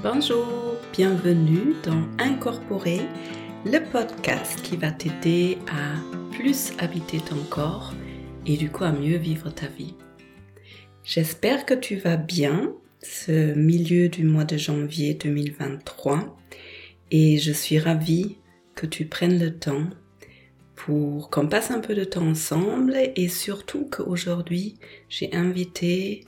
Bonjour, bienvenue dans Incorporer, le podcast qui va t'aider à plus habiter ton corps et du coup à mieux vivre ta vie. J'espère que tu vas bien ce milieu du mois de janvier 2023 et je suis ravie que tu prennes le temps pour qu'on passe un peu de temps ensemble et surtout qu'aujourd'hui j'ai invité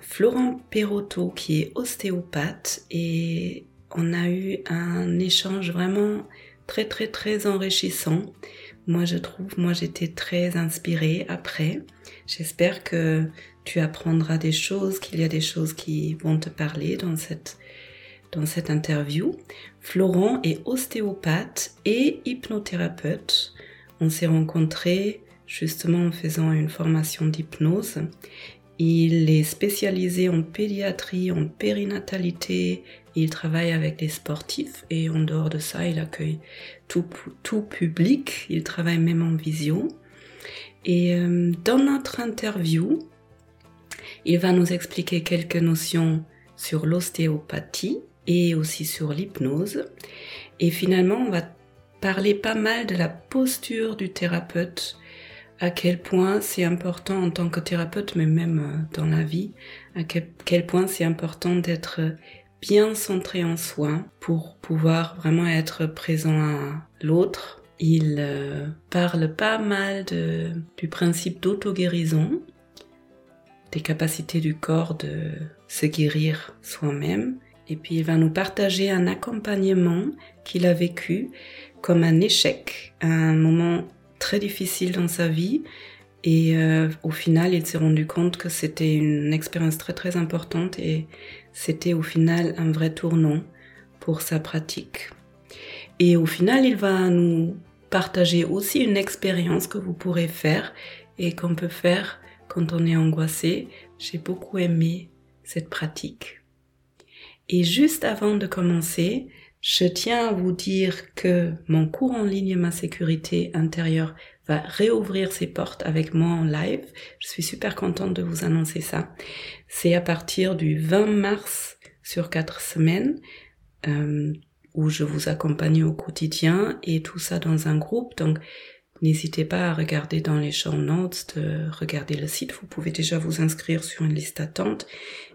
Florent Perotto qui est ostéopathe et on a eu un échange vraiment très très très enrichissant. Moi je trouve, moi j'étais très inspirée après. J'espère que tu apprendras des choses, qu'il y a des choses qui vont te parler dans cette dans cette interview. Florent est ostéopathe et hypnothérapeute. On s'est rencontrés justement en faisant une formation d'hypnose il est spécialisé en pédiatrie, en périnatalité. Il travaille avec les sportifs et en dehors de ça, il accueille tout, tout public. Il travaille même en visio. Et euh, dans notre interview, il va nous expliquer quelques notions sur l'ostéopathie et aussi sur l'hypnose. Et finalement, on va parler pas mal de la posture du thérapeute à quel point c'est important en tant que thérapeute, mais même euh, dans la vie, à quel point c'est important d'être bien centré en soi pour pouvoir vraiment être présent à l'autre. Il euh, parle pas mal du principe d'auto-guérison, des capacités du corps de se guérir soi-même. Et puis il va nous partager un accompagnement qu'il a vécu comme un échec, un moment très difficile dans sa vie. Et euh, au final, il s'est rendu compte que c'était une expérience très très importante et c'était au final un vrai tournant pour sa pratique. Et au final, il va nous partager aussi une expérience que vous pourrez faire et qu'on peut faire quand on est angoissé. J'ai beaucoup aimé cette pratique. Et juste avant de commencer, je tiens à vous dire que mon cours en ligne Ma sécurité intérieure va réouvrir ses portes avec moi en live. Je suis super contente de vous annoncer ça. C'est à partir du 20 mars sur quatre semaines euh, où je vous accompagne au quotidien et tout ça dans un groupe. Donc n'hésitez pas à regarder dans les show notes, de regarder le site. Vous pouvez déjà vous inscrire sur une liste d'attente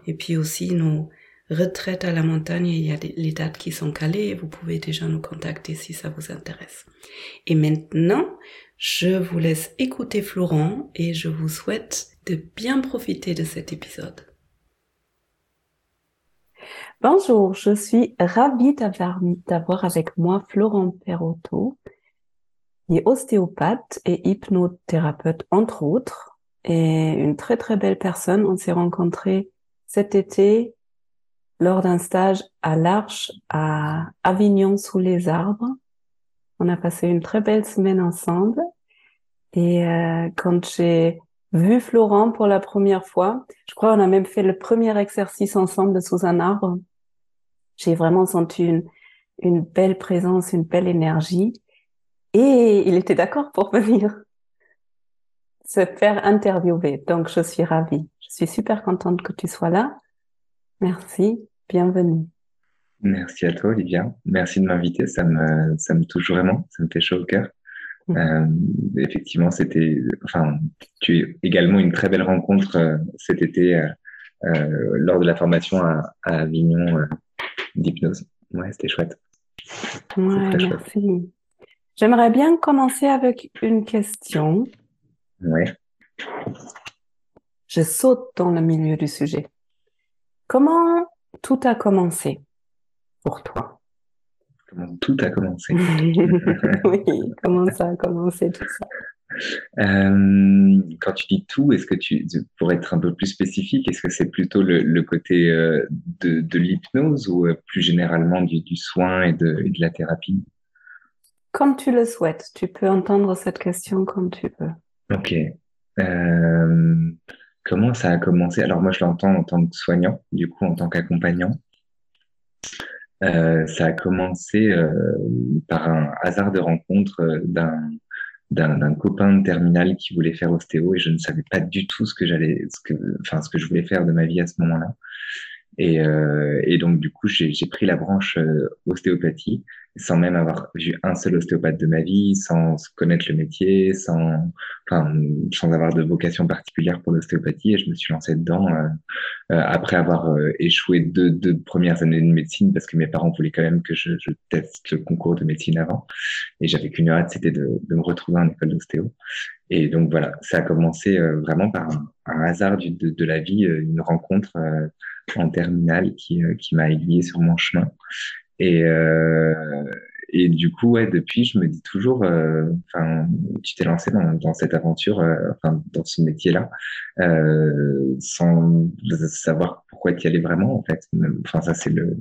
et puis aussi nos retraite à la montagne, il y a les dates qui sont calées et vous pouvez déjà nous contacter si ça vous intéresse. Et maintenant, je vous laisse écouter Florent et je vous souhaite de bien profiter de cet épisode. Bonjour, je suis ravie d'avoir avec moi Florent Perotto, qui est ostéopathe et hypnothérapeute entre autres, et une très très belle personne. On s'est rencontrés cet été lors d'un stage à l'Arche à Avignon sous les arbres. On a passé une très belle semaine ensemble. Et euh, quand j'ai vu Florent pour la première fois, je crois qu'on a même fait le premier exercice ensemble sous un arbre. J'ai vraiment senti une, une belle présence, une belle énergie. Et il était d'accord pour venir se faire interviewer. Donc, je suis ravie. Je suis super contente que tu sois là. Merci, bienvenue. Merci à toi, Olivia. Merci de m'inviter. Ça me, ça me touche vraiment. Ça me fait chaud au cœur. Mm. Euh, effectivement, c'était, enfin, tu es également une très belle rencontre euh, cet été euh, lors de la formation à, à Avignon d'hypnose. Ouais, c'était chouette. Ouais, merci. J'aimerais bien commencer avec une question. Ouais. Je saute dans le milieu du sujet. Comment tout a commencé pour toi? Comment tout a commencé? Oui, comment ça a commencé tout ça? Euh, quand tu dis tout, est-ce que tu, pour être un peu plus spécifique, est-ce que c'est plutôt le, côté euh, de, l'hypnose ou euh, plus généralement du, soin et de, et de, la thérapie? Comme tu le souhaites, tu peux entendre cette question comme tu veux. Ok. Comment ça a commencé? Alors moi, je l'entends en tant que soignant, du coup, en tant qu'accompagnant. Euh, ça a commencé euh, par un hasard de rencontre euh, d'un copain de terminale qui voulait faire ostéo et je ne savais pas du tout ce que j'allais, enfin ce que je voulais faire de ma vie à ce moment-là. Et, euh, et donc, du coup, j'ai pris la branche euh, ostéopathie sans même avoir vu un seul ostéopathe de ma vie, sans connaître le métier, sans, enfin, sans avoir de vocation particulière pour l'ostéopathie. Et je me suis lancé dedans euh, euh après avoir euh, échoué deux, deux premières années de médecine parce que mes parents voulaient quand même que je, je teste le concours de médecine avant. Et j'avais qu'une hâte, c'était de, de, me retrouver en école d'ostéo. Et donc voilà, ça a commencé euh, vraiment par un, hasard du, de, de, la vie, une rencontre en terminale qui, qui m'a aiguillé sur mon chemin. Et, euh, et du coup, ouais, depuis, je me dis toujours, euh, tu t'es lancé dans, dans cette aventure, euh, dans ce métier-là, euh, sans savoir pourquoi tu y allais vraiment, en fait. Enfin, ça, c'est le,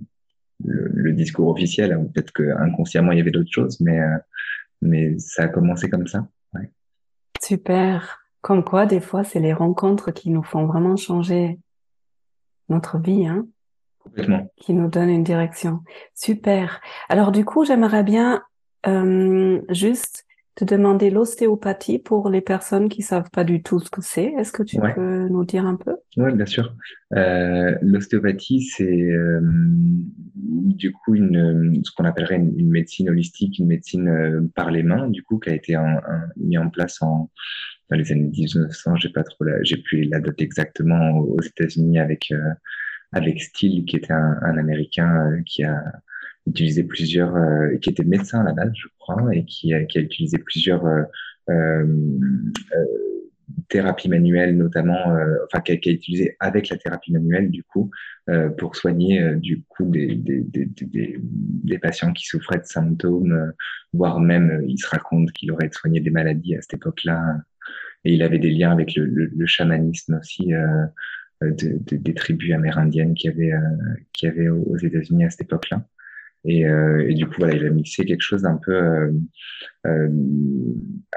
le, le, discours officiel. Hein. Peut-être que inconsciemment, il y avait d'autres choses, mais, mais ça a commencé comme ça. Ouais. Super. Comme quoi, des fois, c'est les rencontres qui nous font vraiment changer notre vie, hein. Complètement. Qui nous donne une direction. Super. Alors du coup, j'aimerais bien euh, juste te demander l'ostéopathie pour les personnes qui savent pas du tout ce que c'est. Est-ce que tu peux nous dire un peu? Oui, bien sûr. Euh, l'ostéopathie, c'est euh, du coup une, ce qu'on appellerait une, médecine holistique, une médecine par les mains, du coup, qui a été un, un, mis en place en dans les années 1900. J'ai pas trop, j'ai plus la date exactement aux États-Unis avec euh, avec Steele, qui était un, un Américain euh, qui a utilisé plusieurs, euh, qui était médecin à la base, je crois, et qui a, qui a utilisé plusieurs euh, euh, thérapies manuelles, notamment, enfin, qui a, qui a, utilisé avec la thérapie manuelle, du coup, pour soigner, du coup, des, des, des, des, des patients qui souffraient de symptômes, voire même, il se raconte qu'il aurait soigné des maladies à cette époque-là. Et il avait des liens avec le, le, le chamanisme aussi. Euh, euh, de, de, des tribus amérindiennes qui avaient euh, qui avaient aux États-Unis à cette époque-là. Et, euh, et, du coup, voilà, il a mixé quelque chose d'un peu euh, euh,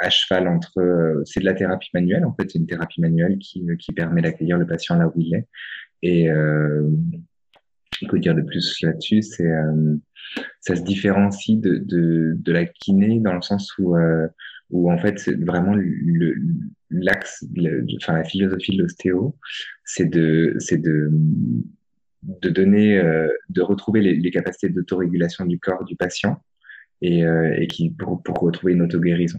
à cheval entre. c'est de la thérapie manuelle, en fait, c'est une thérapie manuelle qui, qui permet d'accueillir le patient là où il est. Et euh, peut dire de plus là-dessus, c'est ça se différencie de, de, de, la kiné dans le sens où où en fait vraiment l'axe, enfin la philosophie de l'ostéo, c'est de c'est de de donner, euh, de retrouver les, les capacités d'autorégulation du corps du patient et, euh, et qui pour, pour retrouver une auto-guérison.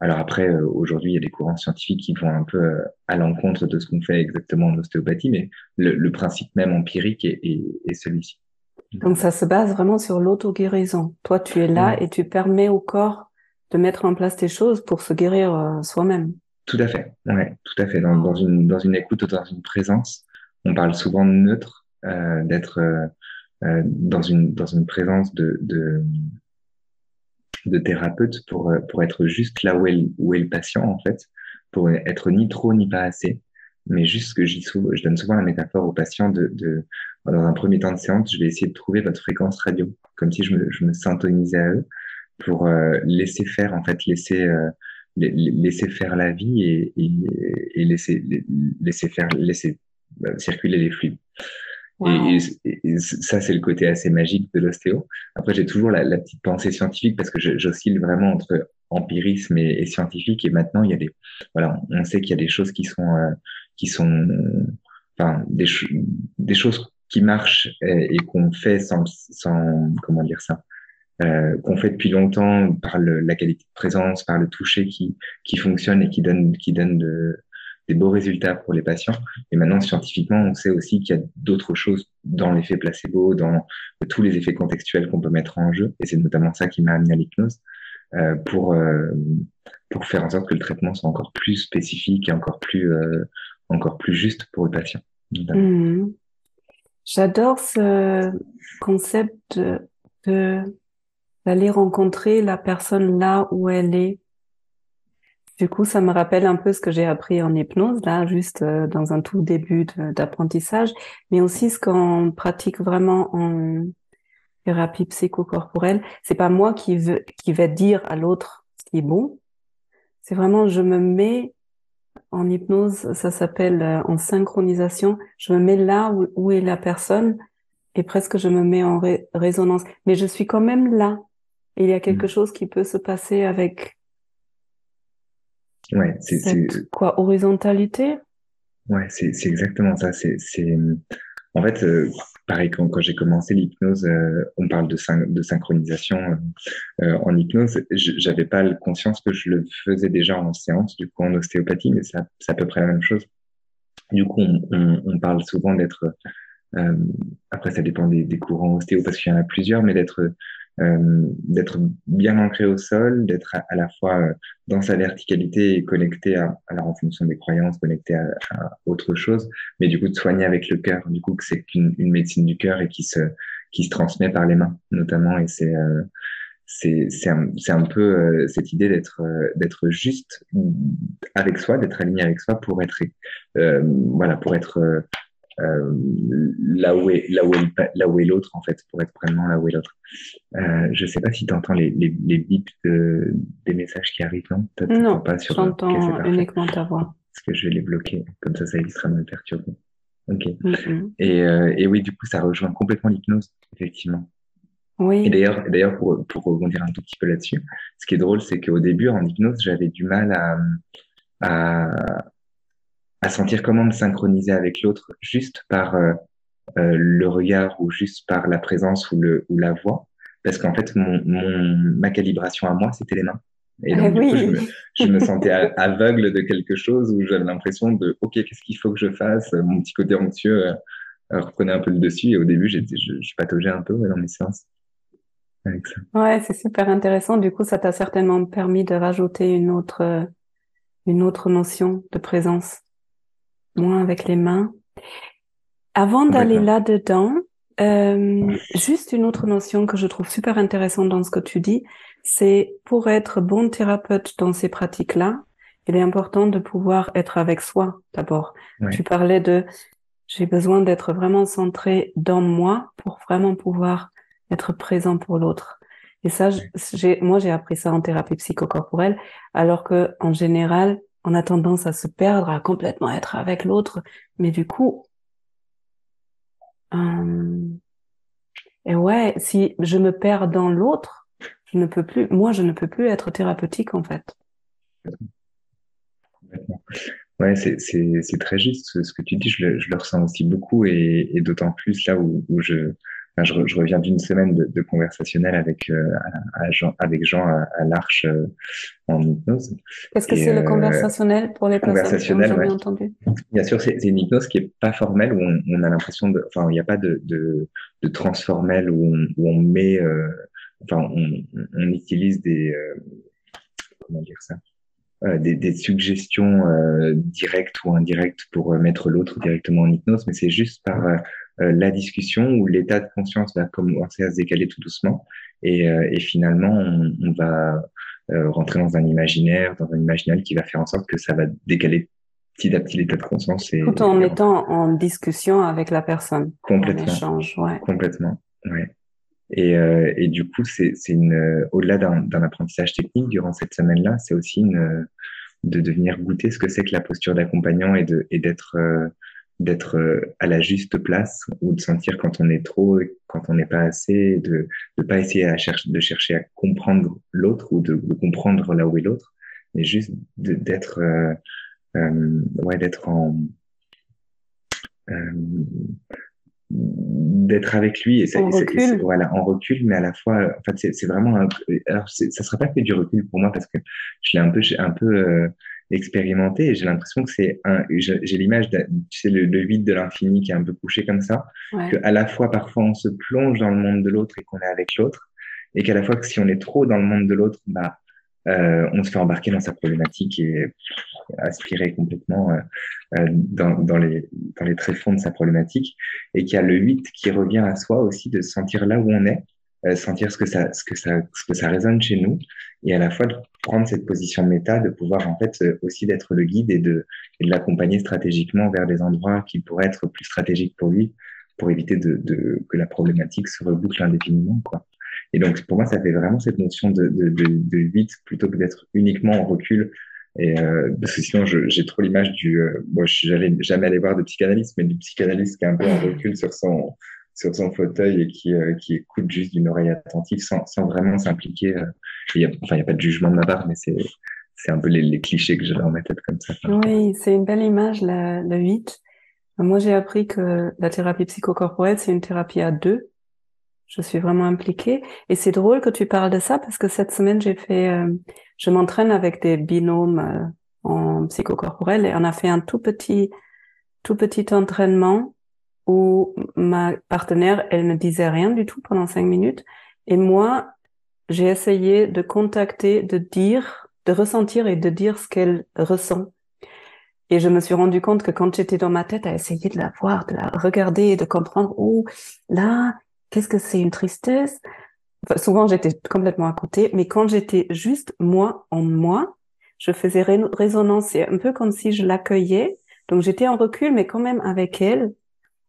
Alors après, euh, aujourd'hui, il y a des courants scientifiques qui vont un peu euh, à l'encontre de ce qu'on fait exactement en ostéopathie, mais le, le principe même empirique est, est, est celui-ci. Donc ça se base vraiment sur l'auto-guérison. Toi, tu es là et tu permets au corps de mettre en place des choses pour se guérir euh, soi-même. Tout à fait, ouais, tout à fait. Dans, dans, une, dans une écoute, dans une présence, on parle souvent de neutre, euh, d'être euh dans, une, dans une présence de, de, de thérapeute pour, euh, pour être juste là où est, où est le patient, en fait, pour être ni trop ni pas assez, mais juste que j'y je donne souvent la métaphore aux patients de, de, dans un premier temps de séance, je vais essayer de trouver votre fréquence radio, comme si je me, je me syntonisais à eux pour euh, laisser faire, en fait, laisser, euh, laisser faire la vie et, et, et laisser, laisser faire, laisser euh, circuler les fluides. Wow. Et, et, ça, c'est le côté assez magique de l'ostéo. Après, j'ai toujours la, la, petite pensée scientifique parce que j'oscille vraiment entre empirisme et, et, scientifique. Et maintenant, il y a des, voilà, on sait qu'il y a des choses qui sont, euh, qui sont, enfin, des, des choses qui marchent et, et qu'on fait sans, sans, comment dire ça, euh, qu'on fait depuis longtemps par le, la qualité de présence, par le toucher qui, qui fonctionne et qui donne, qui donne de, des beaux résultats pour les patients. Et maintenant, scientifiquement, on sait aussi qu'il y a d'autres choses dans l'effet placebo, dans tous les effets contextuels qu'on peut mettre en jeu. Et c'est notamment ça qui m'a amené à l'hypnose euh, pour, euh, pour faire en sorte que le traitement soit encore plus spécifique et encore plus, euh, encore plus juste pour le patient. Mmh. J'adore ce concept de d'aller rencontrer la personne là où elle est. Du coup, ça me rappelle un peu ce que j'ai appris en hypnose, là, juste euh, dans un tout début d'apprentissage, mais aussi ce qu'on pratique vraiment en thérapie psychocorporelle. C'est pas moi qui, veux, qui vais dire à l'autre ce qui est bon. C'est vraiment, je me mets en hypnose, ça s'appelle euh, en synchronisation. Je me mets là où, où, est la personne et presque je me mets en ré résonance. Mais je suis quand même là. Et il y a quelque mmh. chose qui peut se passer avec ouais, c'est quoi horizontalité? Ouais, c'est exactement ça. C'est en fait, pareil, quand, quand j'ai commencé l'hypnose, on parle de, de synchronisation en hypnose. J'avais pas conscience que je le faisais déjà en séance, du coup en ostéopathie, mais c'est à, peu près la même chose. Du coup, on, on parle souvent d'être euh, après, ça dépend des, des courants ostéo parce qu'il y en a plusieurs, mais d'être euh, d'être bien ancré au sol, d'être à, la fois euh, dans sa verticalité et connecté à, alors en fonction des croyances, connecté à, autre chose, mais du coup de soigner avec le cœur, du coup que c'est une, une, médecine du cœur et qui se qui se transmet par les mains notamment. Et c'est euh, c'est un, un, peu euh, cette idée d'être euh, d'être juste avec soi, d'être aligné avec soi pour être voilà pour être euh, là où est là où est, là où est l'autre en fait pour être vraiment là où est l'autre. Euh, je sais pas si tu entends les, les, les bips de, des messages qui arrivent non? Non pas sur j'entends uniquement ta voix. Parce que je vais les bloquer comme ça ça évitera de me perturber. Ok. Et, euh, et oui du coup ça rejoint complètement l'hypnose effectivement. Oui. Et d'ailleurs, d'ailleurs pour, pour rebondir un tout petit peu là-dessus, ce qui est drôle, c'est qu'au début, en hypnose, j'avais du mal à, à, à sentir comment me synchroniser avec l'autre juste par euh, euh, le regard ou juste par la présence ou, le, ou la voix. Parce qu'en fait, mon, mon, ma calibration à moi, c'était les mains. Et donc, ah du coup, je me, je me, sentais aveugle de quelque chose où j'avais l'impression de, OK, qu'est-ce qu'il faut que je fasse? Mon petit côté anxieux euh, reprenait un peu le dessus. Et au début, je, je pataugeais un peu dans mes séances. Avec ça. Ouais, c'est super intéressant. Du coup, ça t'a certainement permis de rajouter une autre, une autre notion de présence moins avec les mains. Avant d'aller là-dedans, euh, juste une autre notion que je trouve super intéressante dans ce que tu dis, c'est pour être bon thérapeute dans ces pratiques-là, il est important de pouvoir être avec soi d'abord. Tu parlais de j'ai besoin d'être vraiment centré dans moi pour vraiment pouvoir être présent pour l'autre. Et ça, j'ai, moi, j'ai appris ça en thérapie psychocorporelle, alors que en général, on a tendance à se perdre, à complètement être avec l'autre, mais du coup, euh, et ouais, si je me perds dans l'autre, je ne peux plus, moi, je ne peux plus être thérapeutique en fait. Ouais, c'est très juste ce que tu dis, je le, ressens aussi beaucoup et, d'autant plus là où je, je, je, reviens d'une semaine de, de, conversationnel avec, euh, à, Jean, avec Jean à, à l'Arche euh, en hypnose. Qu'est-ce que c'est le euh, conversationnel pour les ont jamais entendu? Bien sûr, c'est une hypnose qui est pas formelle, où on, on a l'impression de... Enfin, il n'y a pas de, de, de transformel où on, où on met... enfin, on, on, utilise des... comment dire ça? euh, des, des, suggestions euh, directes ou indirectes pour mettre l'autre directement en hypnose, mais c'est juste par euh, la discussion où l'état de conscience va commencer à se décaler tout doucement et, euh, et finalement on, on va euh, rentrer dans un imaginaire, dans un imaginal qui va faire en sorte que ça va décaler petit à petit l'état de conscience. Et, Tout en étant en discussion avec la personne. Complètement. Échange, ouais. Complètement, ouais. Et, euh, et du coup, c'est une au-delà d'un apprentissage technique durant cette semaine-là, c'est aussi une, de devenir goûter ce que c'est que la posture d'accompagnant et et d'être d'être euh, à la juste place ou de sentir quand on est trop, quand on n'est pas assez, de ne pas essayer de chercher à comprendre l'autre ou de, comprendre là où est l'autre, mais juste d'être euh, euh, ouais, d'être en euh, d'être avec lui et ça, en recul. voilà en recul mais à la fois en fait c'est vraiment un, alors ça sera pas que du recul pour moi parce que je l'ai un peu un peu euh, expérimenté et j'ai l'impression que c'est un, j'ai l'image, tu sais, le, le vide de l'infini qui est un peu couché comme ça, ouais. que à la fois parfois on se plonge dans le monde de l'autre et qu'on est avec l'autre, et qu'à la fois que si on est trop dans le monde de l'autre, bah, euh, on se fait embarquer dans sa problématique et aspirer complètement euh, euh, dans, dans, les, dans les tréfonds de sa problématique, et qu'il y a le 8 qui revient à soi aussi de se sentir là où on est, euh, sentir ce que ça, ce que ça, ce que ça résonne chez nous, et à la fois de prendre cette position méta, de pouvoir en fait euh, aussi d'être le guide et de, et de l'accompagner stratégiquement vers des endroits qui pourraient être plus stratégiques pour lui, pour éviter de, de que la problématique se reboucle indéfiniment, quoi. Et donc pour moi, ça fait vraiment cette notion de, de, de, de vite plutôt que d'être uniquement en recul. Et euh, parce que sinon, j'ai trop l'image du. Euh, moi, je suis jamais, jamais allé voir de psychanalyste, mais du psychanalyste qui est un peu en recul sur son sur son fauteuil et qui, euh, qui écoute juste d'une oreille attentive sans, sans vraiment s'impliquer. Euh, y a, enfin, il n'y a pas de jugement de ma part, mais c'est, c'est un peu les, les clichés que j'ai dans ma tête comme ça. Oui, c'est une belle image, la, le 8. Moi, j'ai appris que la thérapie psychocorporelle, c'est une thérapie à deux. Je suis vraiment impliquée. Et c'est drôle que tu parles de ça parce que cette semaine, j'ai fait, euh, je m'entraîne avec des binômes euh, en psychocorporel et on a fait un tout petit, tout petit entraînement où ma partenaire, elle ne disait rien du tout pendant cinq minutes. Et moi, j'ai essayé de contacter, de dire, de ressentir et de dire ce qu'elle ressent. Et je me suis rendu compte que quand j'étais dans ma tête à essayer de la voir, de la regarder et de comprendre, oh, là, qu'est-ce que c'est une tristesse? souvent, j'étais complètement à côté, mais quand j'étais juste moi en moi, je faisais résonance. C'est un peu comme si je l'accueillais. Donc, j'étais en recul, mais quand même avec elle.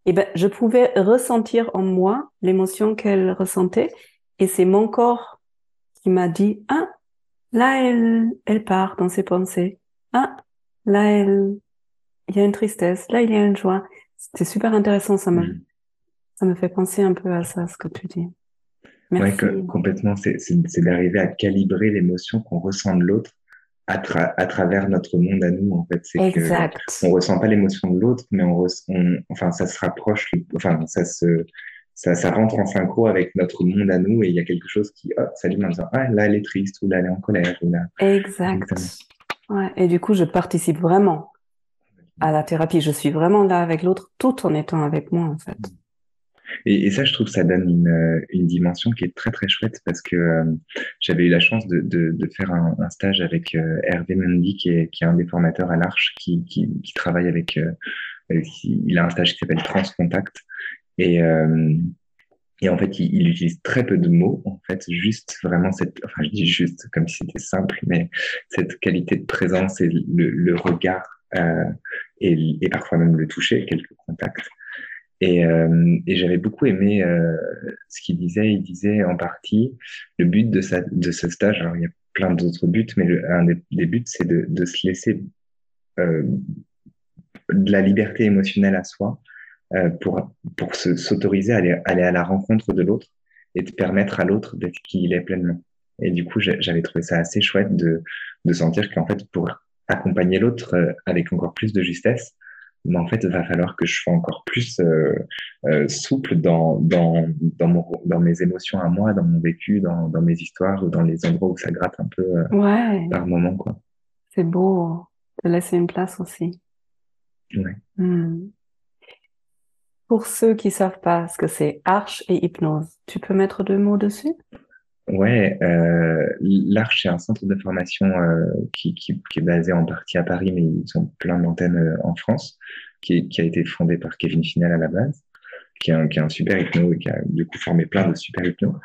Et ben, je pouvais ressentir en moi l'émotion qu'elle ressentait. Et c'est mon corps qui m'a dit, ah, là, elle, elle part dans ses pensées. Ah, là, elle, il y a une tristesse. Là, il y a une joie. C'était super intéressant. Ça me, mm. Ça me fait penser un peu à ça, ce que tu dis. Merci. Ouais, complètement. C'est d'arriver à calibrer l'émotion qu'on ressent de l'autre à, à, travers notre monde à nous, en fait. Exact. on ressent pas l'émotion de l'autre, mais on, on, enfin, ça se rapproche, enfin, ça se, ça, ça rentre en synchro avec notre monde à nous et il y a quelque chose qui hop, s'allume en disant ah là elle est triste ou là elle est en colère ou là exact ouais. et du coup je participe vraiment à la thérapie je suis vraiment là avec l'autre tout en étant avec moi en fait et, ça, je trouve, ça donne une, une, dimension qui est très très chouette parce que euh, j'avais eu la chance de, faire un, stage avec euh, Hervé Mendy, qui est, un des formateurs à l'Arche, qui, travaille avec, euh, il a un stage qui s'appelle Transcontact et, euh, en fait, il, il, utilise très peu de mots, en fait, juste vraiment cette, enfin, je dis juste comme si c'était simple, mais cette qualité de présence et le, regard euh, et, parfois même le toucher, quelques contacts. Et, euh, et j'avais beaucoup aimé euh, ce qu'il disait. Il disait en partie le but de, ce stage. Alors, il y a plein d'autres buts, mais un des, buts, c'est de, se laisser euh, de la liberté émotionnelle à soi pour, pour s'autoriser à aller, à la rencontre de l'autre et de permettre à l'autre d'être qui il est pleinement. Et du coup, j'avais trouvé ça assez chouette de, de sentir qu'en fait, pour accompagner l'autre avec encore plus de justesse, mais en fait, il va falloir que je sois encore plus euh, euh, souple dans, dans, dans, mon, dans mes émotions à moi, dans mon vécu, dans, dans mes histoires ou dans les endroits où ça gratte un peu euh, ouais. par moment. quoi. C'est beau de laisser une place aussi. Ouais. Hmm. Pour ceux qui savent pas ce que c'est arche et hypnose, tu peux mettre deux mots dessus? Ouais, euh, l'Arche, c'est un centre de formation euh, qui, qui, qui, est basé en partie à Paris, mais ils ont plein d'antennes euh, en France, qui, qui, a été fondé par Kevin Finel à la base, qui est un, qui est un super hypno et qui a du coup formé plein de super hypnos.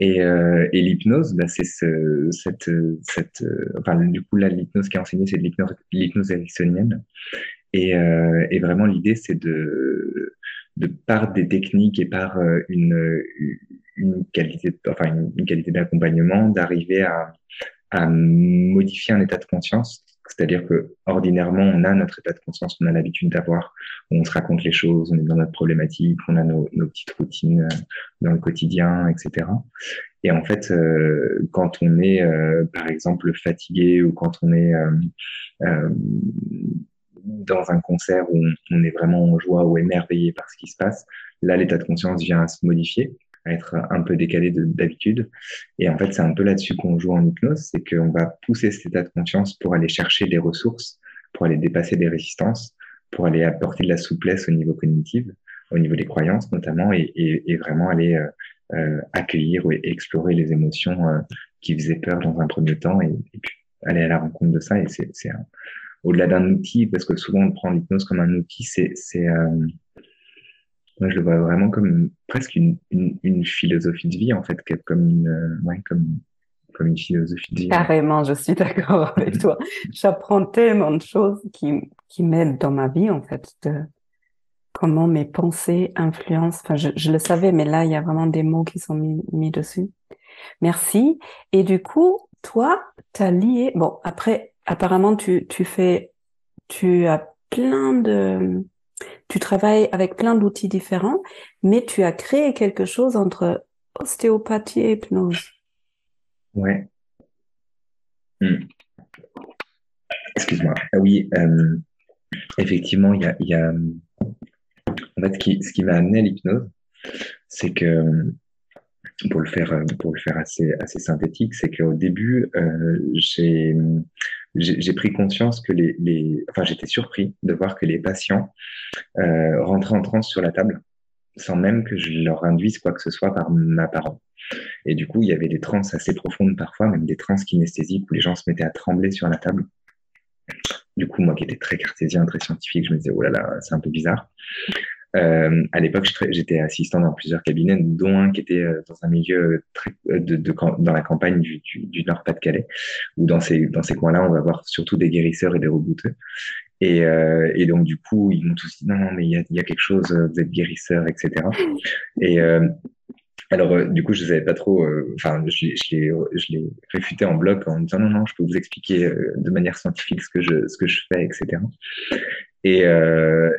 Et, euh, et l'hypnose, bah, c'est ce, cette, cette, enfin, du coup, là, l'hypnose qui est enseignée, c'est de l'hypnose ericksonienne. Et, euh, et vraiment, l'idée, c'est de, de par des techniques et par euh, une, une qualité, enfin une, qualité d'accompagnement, d'arriver à, à modifier un état de conscience. C'est-à-dire que ordinairement, on a notre état de conscience, on a l'habitude d'avoir, on se raconte les choses, on est dans notre problématique, on a nos, petites routines euh, dans le quotidien, etc. Et en fait, euh, quand on est, euh, par exemple, fatigué ou quand on est dans un concert où on, est vraiment en joie ou émerveillé par ce qui se passe, là, l'état de conscience vient à se modifier, à être un peu décalé d'habitude. Et en fait, c'est un peu là-dessus qu'on joue en hypnose, c'est qu'on va pousser cet état de conscience pour aller chercher des ressources, pour aller dépasser des résistances, pour aller apporter de la souplesse au niveau cognitif, au niveau des croyances notamment, et, et, et vraiment aller euh, euh accueillir ou explorer les émotions euh, qui faisaient peur dans un premier temps, et, puis aller à la rencontre de ça. Et c'est au-delà d'un outil, parce que souvent on prend l'hypnose comme un outil, c'est, c'est euh, moi je le vois vraiment comme presque une, une, une, philosophie de vie en fait, comme une, euh, ouais, comme, comme une philosophie de vie. Carrément, je suis d'accord avec toi. J'apprends tellement de choses qui, qui m'aident dans ma vie en fait, de comment mes pensées influencent. Enfin, je, je le savais, mais là il y a vraiment des mots qui sont mis, mis dessus. Merci. Et du coup, toi, tu as lié, bon, après, apparemment, tu, tu fais, tu as plein de, tu travailles avec plein d'outils différents, mais tu as créé quelque chose entre ostéopathie et hypnose. Ouais. Hmm. Excuse-moi. Ah oui, euh, effectivement, il y a, En fait, ce qui, qui m'a amené à l'hypnose, c'est que pour le faire, pour le faire assez, assez synthétique, c'est qu'au début, euh, j'ai, j'ai pris conscience que les, les enfin, j'étais surpris de voir que les patients euh, rentraient en transe sur la table sans même que je leur induise quoi que ce soit par ma parole. Et du coup, il y avait des transes assez profondes parfois, même des transes kinesthésiques où les gens se mettaient à trembler sur la table. Du coup, moi qui étais très cartésien, très scientifique, je me disais, oh là là, c'est un peu bizarre. Euh, à l'époque, j'étais assistant dans plusieurs cabinets, dont un qui était euh, dans un milieu très, euh, de, de, dans la campagne du, du, du Nord-Pas-de-Calais, où dans ces, dans ces coins-là, on va voir surtout des guérisseurs et des rebouteux. Et, euh, et donc, du coup, ils m'ont tous dit non, non, mais il y a, y a, quelque chose, vous êtes guérisseur, etc. Et euh, alors, du coup, je ne savais pas trop, enfin, je, je l'ai réfuté en bloc en disant non, non, je peux vous expliquer de manière scientifique ce que je, ce que je fais, etc. Et,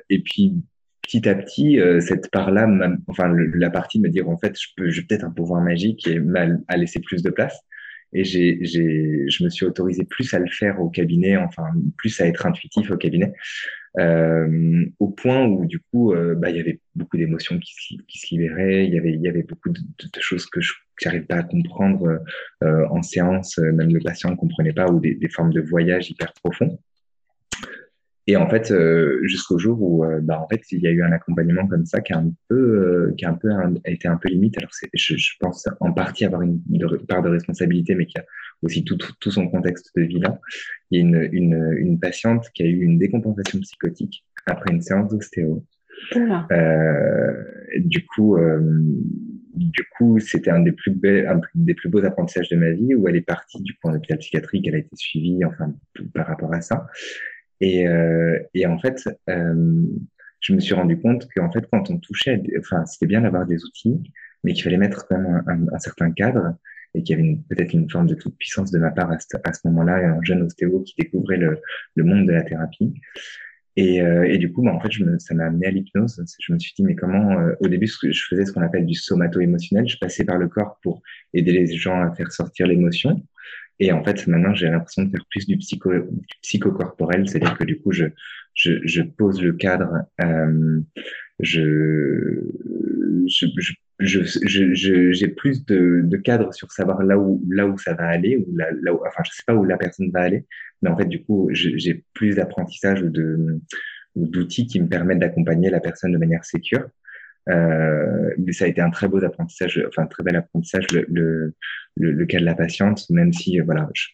et puis, petit à petit, euh, cette part-là, enfin la partie de me dire en fait, je peux, j'ai peut-être un pouvoir magique et à laisser plus de place. Et j'ai, j'ai, je me suis autorisé plus à le faire au cabinet, enfin plus à être intuitif au cabinet, euh, au point où du coup, euh, bah, il y avait beaucoup d'émotions qui, qui, se libéraient, il y avait, il y avait beaucoup de, de, choses que je n'arrivais pas à comprendre euh, en séance, même le patient ne comprenait pas, ou des, des formes de voyage hyper profonds. Et en fait, euh, jusqu'au jour où, euh, bah, en fait, il y a eu un accompagnement comme ça qui a un peu, euh, qui a un peu a été un peu limite. Alors, je, je, pense en partie avoir une, part de responsabilité, mais qui a aussi tout, tout, tout, son contexte de vie là. Il y a une, une, une, patiente qui a eu une décompensation psychotique après une séance d'ostéo. Euh, du coup, du coup, c'était un des plus un des plus beaux apprentissages de ma vie où elle est partie du point de vue psychiatrique, elle a été suivie, enfin, par rapport à ça. Et, euh, et en fait, euh, je me suis rendu compte qu'en fait, quand on touchait, enfin, c'était bien d'avoir des outils, mais qu'il fallait mettre quand même un, certain cadre et qu'il y avait peut-être une forme de toute puissance de ma part à ce, moment-là, un jeune ostéo qui découvrait le, monde de la thérapie. Et, euh, et, du coup, bah, en fait, ça m'a amené à l'hypnose. Je me suis dit, mais comment Au début, je faisais ce qu'on appelle du somato-émotionnel. Je passais par le corps pour aider les gens à faire sortir l'émotion. Et en fait, maintenant, j'ai l'impression de faire plus du, psycho, psychocorporel, c'est-à-dire que du coup, je, pose le cadre, euh, je, j'ai plus de, cadre sur savoir là où, là où ça va aller, ou là, où, enfin, je sais pas où la personne va aller, mais en fait, du coup, j'ai plus d'apprentissage ou d'outils qui me permettent d'accompagner la personne de manière sécure. Euh, mais ça a été un très beau apprentissage, enfin un très bel apprentissage le, le, le, cas de la patiente, même si euh, voilà, je,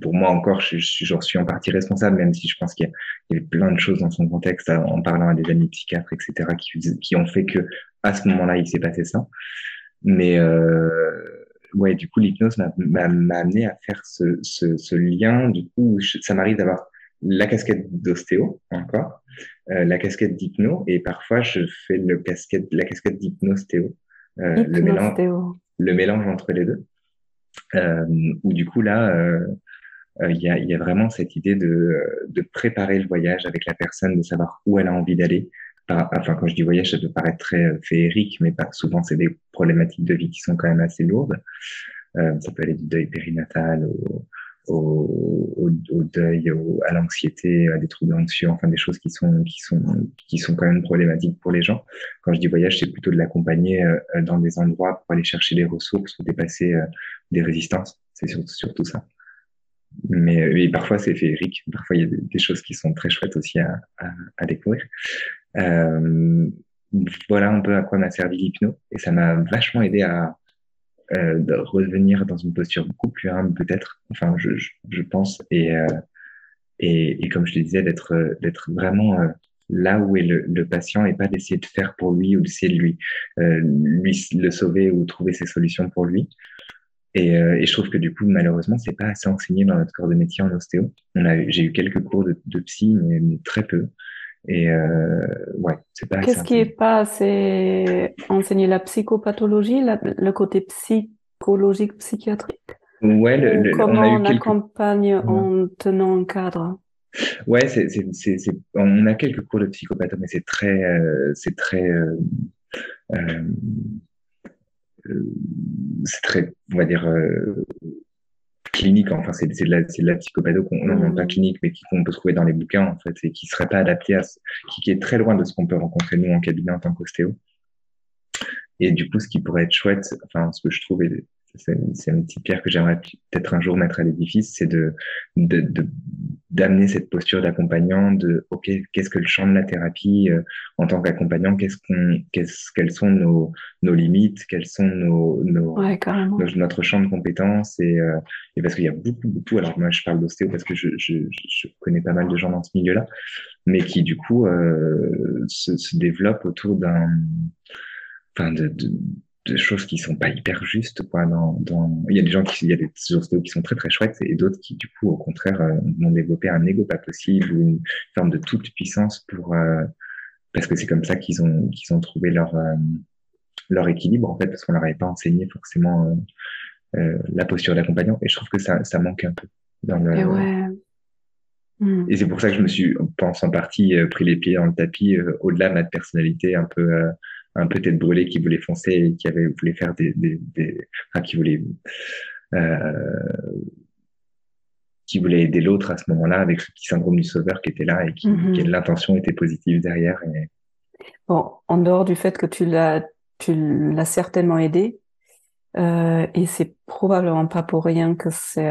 pour moi encore, j'en je, je, suis en partie responsable, même si je pense qu'il y, y, avait plein de choses dans son contexte en parlant à des amis psychiatres, etc., qui, qui ont fait que à ce moment-là, il s'est passé ça. Mais euh, ouais, du coup, l'hypnose m'a amené à faire ce, ce, ce lien. Du coup, je, ça m'arrive d'avoir la casquette d'ostéo encore, euh, la casquette d'hypno, et parfois je fais le casquette, la casquette d'hypnostéo, euh, le, mélange, le mélange entre les deux. Euh, où du coup là, euh, il y, a, y, a, vraiment cette idée de, de, préparer le voyage avec la personne, de savoir où elle a envie d'aller. Enfin, quand je dis voyage, ça peut paraître très féerique, mais pas souvent, c'est des problématiques de vie qui sont quand même assez lourdes. ça peut aller du deuil périnatal au, au, au, au deuil, au, à l'anxiété, à des troubles anxieux, enfin des choses qui sont qui sont qui sont quand même problématiques pour les gens. Quand je dis voyage, c'est plutôt de l'accompagner euh, dans des endroits pour aller chercher des ressources ou dépasser euh, des résistances. C'est surtout, surtout ça. Mais, parfois c'est féerique. Parfois il y a des, des, choses qui sont très chouettes aussi à, à, à découvrir. Euh, voilà un peu à quoi m'a servi l'hypno et ça m'a vachement aidé à de revenir dans une posture beaucoup plus humble peut-être, enfin je, je, pense, et, euh, et, et, comme je le disais, d'être d'être vraiment euh, là où est le, patient et pas d'essayer de faire pour lui ou d'essayer de lui, euh, lui le sauver ou trouver ses solutions pour lui. Et, euh, et, je trouve que du coup, malheureusement, c'est pas assez enseigné dans notre corps de métier en ostéo. J'ai eu quelques cours de psy, mais très peu. Et euh, ouais, c'est pas. Qu'est-ce qui est pas assez enseigné? La psychopathologie, la, le côté psychologique, psychiatrique? Ouais, le, le, comment on, on quelques... accompagne ouais. en tenant un cadre? Ouais, c'est, c'est, c'est, c'est, on a quelques cours de psychopathe, mais c'est très, euh, c'est très, euh, euh, c'est très, on va dire, clinique, enfin c'est de la, de la psychopathie non, pas clinique, mais qu'on peut trouver dans les bouquins en fait, et qui serait pas adapté à, qui, qui est très loin de ce qu'on peut rencontrer nous en cabinet en tant qu'ostéo. Et du coup, ce qui pourrait être chouette, enfin ce que je trouve c'est une petite pierre que j'aimerais peut-être un jour mettre à l'édifice, c'est de d'amener de, cette posture d'accompagnant, de ok, qu'est-ce que le champ de la thérapie euh, en tant qu'accompagnant, qu'est-ce qu'on, qu'est-ce, quelles sont nos, nos limites, quels sont nos, nos, notre champ de compétences et, euh, et parce qu'il y a beaucoup beaucoup. Alors moi je parle d'ostéo parce que je, je, je, connais pas mal de gens dans ce milieu-là, mais qui du coup euh, se, se développent autour d'un, enfin de, de de choses qui sont pas hyper justes quoi dans, dans... il y a des gens qui il y a des ostéos qui sont très très chouettes et d'autres qui du coup au contraire euh, vont développer un ego pas possible ou une forme de toute puissance pour euh, parce que c'est comme ça qu'ils ont qu'ils ont trouvé leur euh, leur équilibre en fait parce qu'on leur avait pas enseigné forcément la posture d'accompagnant et je trouve que ça ça manque un peu dans le et, ouais. Hmm. et c'est pour ça que je me suis pense en partie pris les pieds dans le tapis au-delà de ma personnalité un peu un peu tête brûlée qui voulait foncer et qui avait voulu faire des, des, des enfin, qui voulait euh, qui voulait aider l'autre à ce moment-là avec ce petit syndrome du sauveur qui était là et qui, mm l'intention était positive derrière. Et... Bon, en dehors du fait que tu l'as tu l'as certainement aidé euh, et c'est probablement pas pour rien que c'est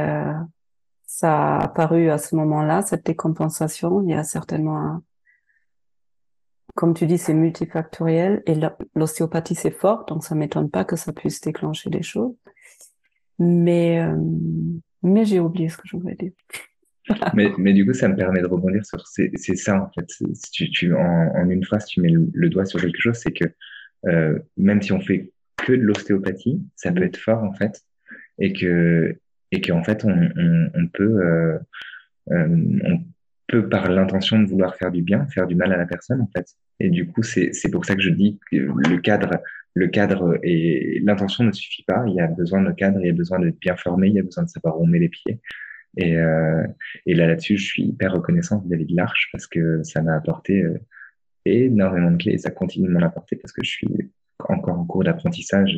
ça a apparu à ce moment-là cette décompensation. Il y a certainement un, comme tu dis, c'est multifactoriel et l'ostéopathie c'est fort, donc ça m'étonne pas que ça puisse déclencher des choses. Mais euh, mais j'ai oublié ce que je voulais dire. mais, mais du coup, ça me permet de rebondir sur c'est ça en fait. Si tu, tu en, en, une phrase, tu mets le, doigt sur quelque chose, c'est que euh, même si on fait que de l'ostéopathie, ça peut mm. être fort en fait, et que et qu'en fait on, on, on peut euh, euh on peut par l'intention de vouloir faire du bien, faire du mal à la personne en fait. Et du coup, c'est pour ça que je dis que le cadre, le cadre et l'intention ne suffit pas. Il y a besoin de cadre, il y a besoin d'être bien formé, il y a besoin de savoir où on met les pieds. Et, euh, et là, là-dessus, je suis hyper reconnaissant vis-à-vis de l'Arche parce que ça m'a apporté euh, énormément de clés et ça continue de m'en apporter parce que je suis encore en cours d'apprentissage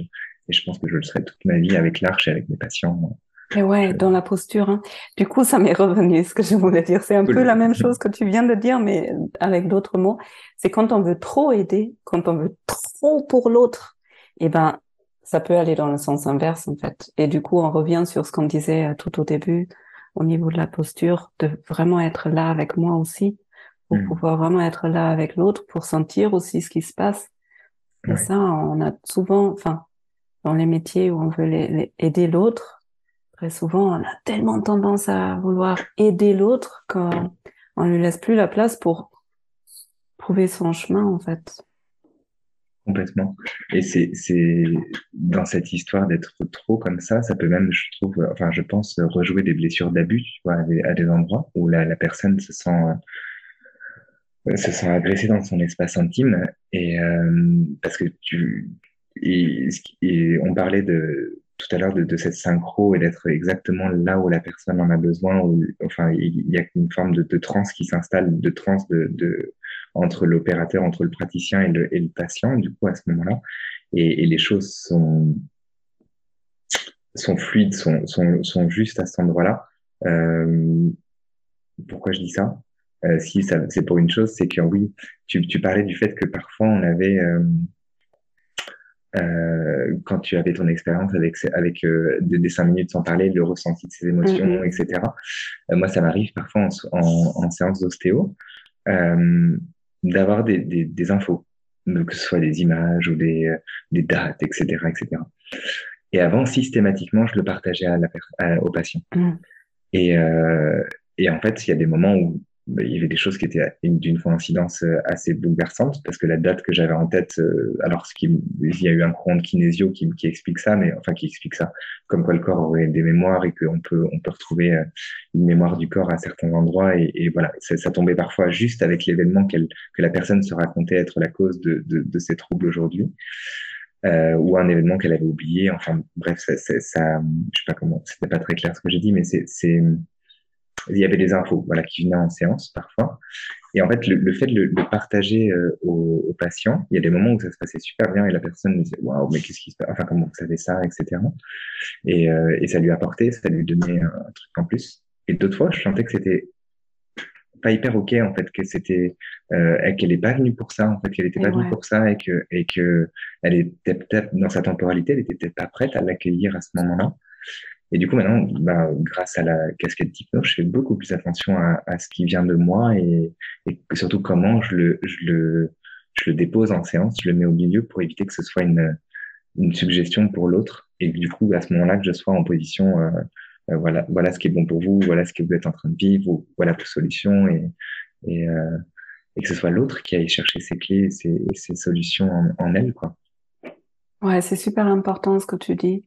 et je pense que je le serai toute ma vie avec l'Arche et avec mes patients et ouais, dans la posture. Hein. Du coup, ça m'est revenu ce que je voulais dire. C'est un peu la même chose que tu viens de dire, mais avec d'autres mots. C'est quand on veut trop aider, quand on veut trop pour l'autre, eh ben, ça peut aller dans le sens inverse, en fait. Et du coup, on revient sur ce qu'on disait euh, tout au début, au niveau de la posture, de vraiment être là avec moi aussi, pour mmh. pouvoir vraiment être là avec l'autre, pour sentir aussi ce qui se passe. Et ça, on a souvent, enfin, dans les métiers où on veut les aider l'autre, très souvent, on a tellement tendance à vouloir aider l'autre qu'on on lui laisse plus la place pour trouver son chemin, en fait. Complètement. Et c'est, dans cette histoire d'être trop comme ça, ça peut même, je trouve, enfin, je pense, rejouer des blessures d'abus, tu vois, à des, endroits où la, la personne se sent, euh, se sent agressée dans son espace intime. Et euh, parce que tu, et, et on parlait de, tout à l'heure de, cette synchro et d'être exactement là où la personne en a besoin. Où, enfin, il y a une forme de, de transe qui s'installe, de transe de, de entre l'opérateur, entre le praticien et le, et le, patient, du coup, à ce moment-là. Et, les choses sont, sont fluides, sont, sont, sont justes à cet endroit-là. Euh, pourquoi je dis ça? Euh, Si c'est pour une chose, c'est que oui, tu, tu, parlais du fait que parfois on avait... Euh, euh, quand tu avais ton expérience avec avec euh, des, cinq minutes sans parler, le ressenti de ses émotions, mm-hmm. etc. Euh, moi, ça m'arrive parfois en, en, en séance d'ostéo euh, d'avoir des, des, des, infos, que ce soit des images ou des, des dates, etc., etc. Et avant, systématiquement, je le partageais à la, au patient. Mm. Et, et en fait, il y a des moments où il y avait des choses qui étaient d'une coïncidence euh, assez bouleversante parce que la date que j'avais en tête, euh, alors ce qui, il y a eu un courant de kinésio qui, explique ça, mais enfin qui explique ça, comme quoi le corps aurait des mémoires et qu'on peut on peut retrouver euh, une mémoire du corps à certains endroits et, voilà, ça, tombait parfois juste avec l'événement que la personne se racontait être la cause de, de, de ces troubles aujourd'hui. Ou un événement qu'elle avait oublié. Enfin, bref, ça, ça, ça, je sais pas comment, c'était pas très clair ce que j'ai dit, mais c'est, il y avait des infos voilà, qui venaient en séance parfois. Et en fait, le, fait de le, partager euh, aux, patients, il y a des moments où ça se passait super bien et la personne me disait Waouh, mais qu'est-ce qui se passe? Enfin, comment vous savez ça etc. Et, euh, et ça lui apportait, ça lui donnait un, truc en plus. Et d'autres fois, je sentais que c'était pas hyper ok en fait que c'était euh, qu'elle n'est pas venue pour ça en fait qu'elle était pas venue pour ça et que et que elle était peut-être dans sa temporalité elle était peut-être pas prête à l'accueillir à ce moment-là et du coup, maintenant, bah, grâce à la casquette d'hypnose, je fais beaucoup plus attention à, ce qui vient de moi et, et surtout comment je le, je, le, je le dépose en séance, je le mets au milieu pour éviter que ce soit une, une suggestion pour l'autre. Et du coup, à ce moment-là, que je sois en position, euh, euh, voilà, voilà ce qui est bon pour vous, voilà ce que vous êtes en train de vivre, ou voilà vos solutions, et, et, euh, et que ce soit l'autre qui aille chercher ses clés, ses, ses solutions en, en elle, quoi. Ouais, c'est super important ce que tu dis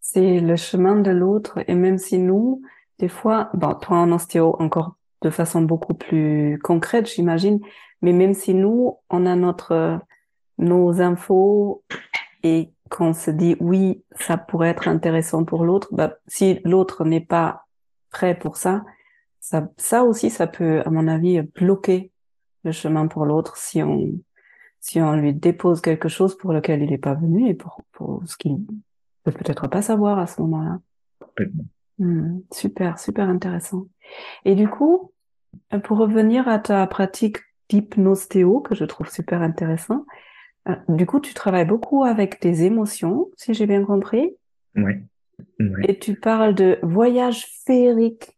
c'est le chemin de l'autre. Et même si nous, des fois, bon, toi en ostéo encore de façon beaucoup plus concrète, j'imagine, mais même si nous, on a notre nos infos et qu'on se dit oui, ça pourrait être intéressant pour l'autre, bah, si l'autre n'est pas prêt pour ça, ça, ça aussi, ça peut, à mon avis, bloquer le chemin pour l'autre si on si on lui dépose quelque chose pour lequel il n'est pas venu et pour, pour ce qu'il peut peut-être pas savoir à ce moment-là. Hmm, super, super intéressant. Et du coup, pour revenir à ta pratique d'hypnostéo, que je trouve super intéressant, euh, du coup, tu travailles beaucoup avec des émotions, si j'ai bien compris. Oui. Et tu parles de voyage féerique.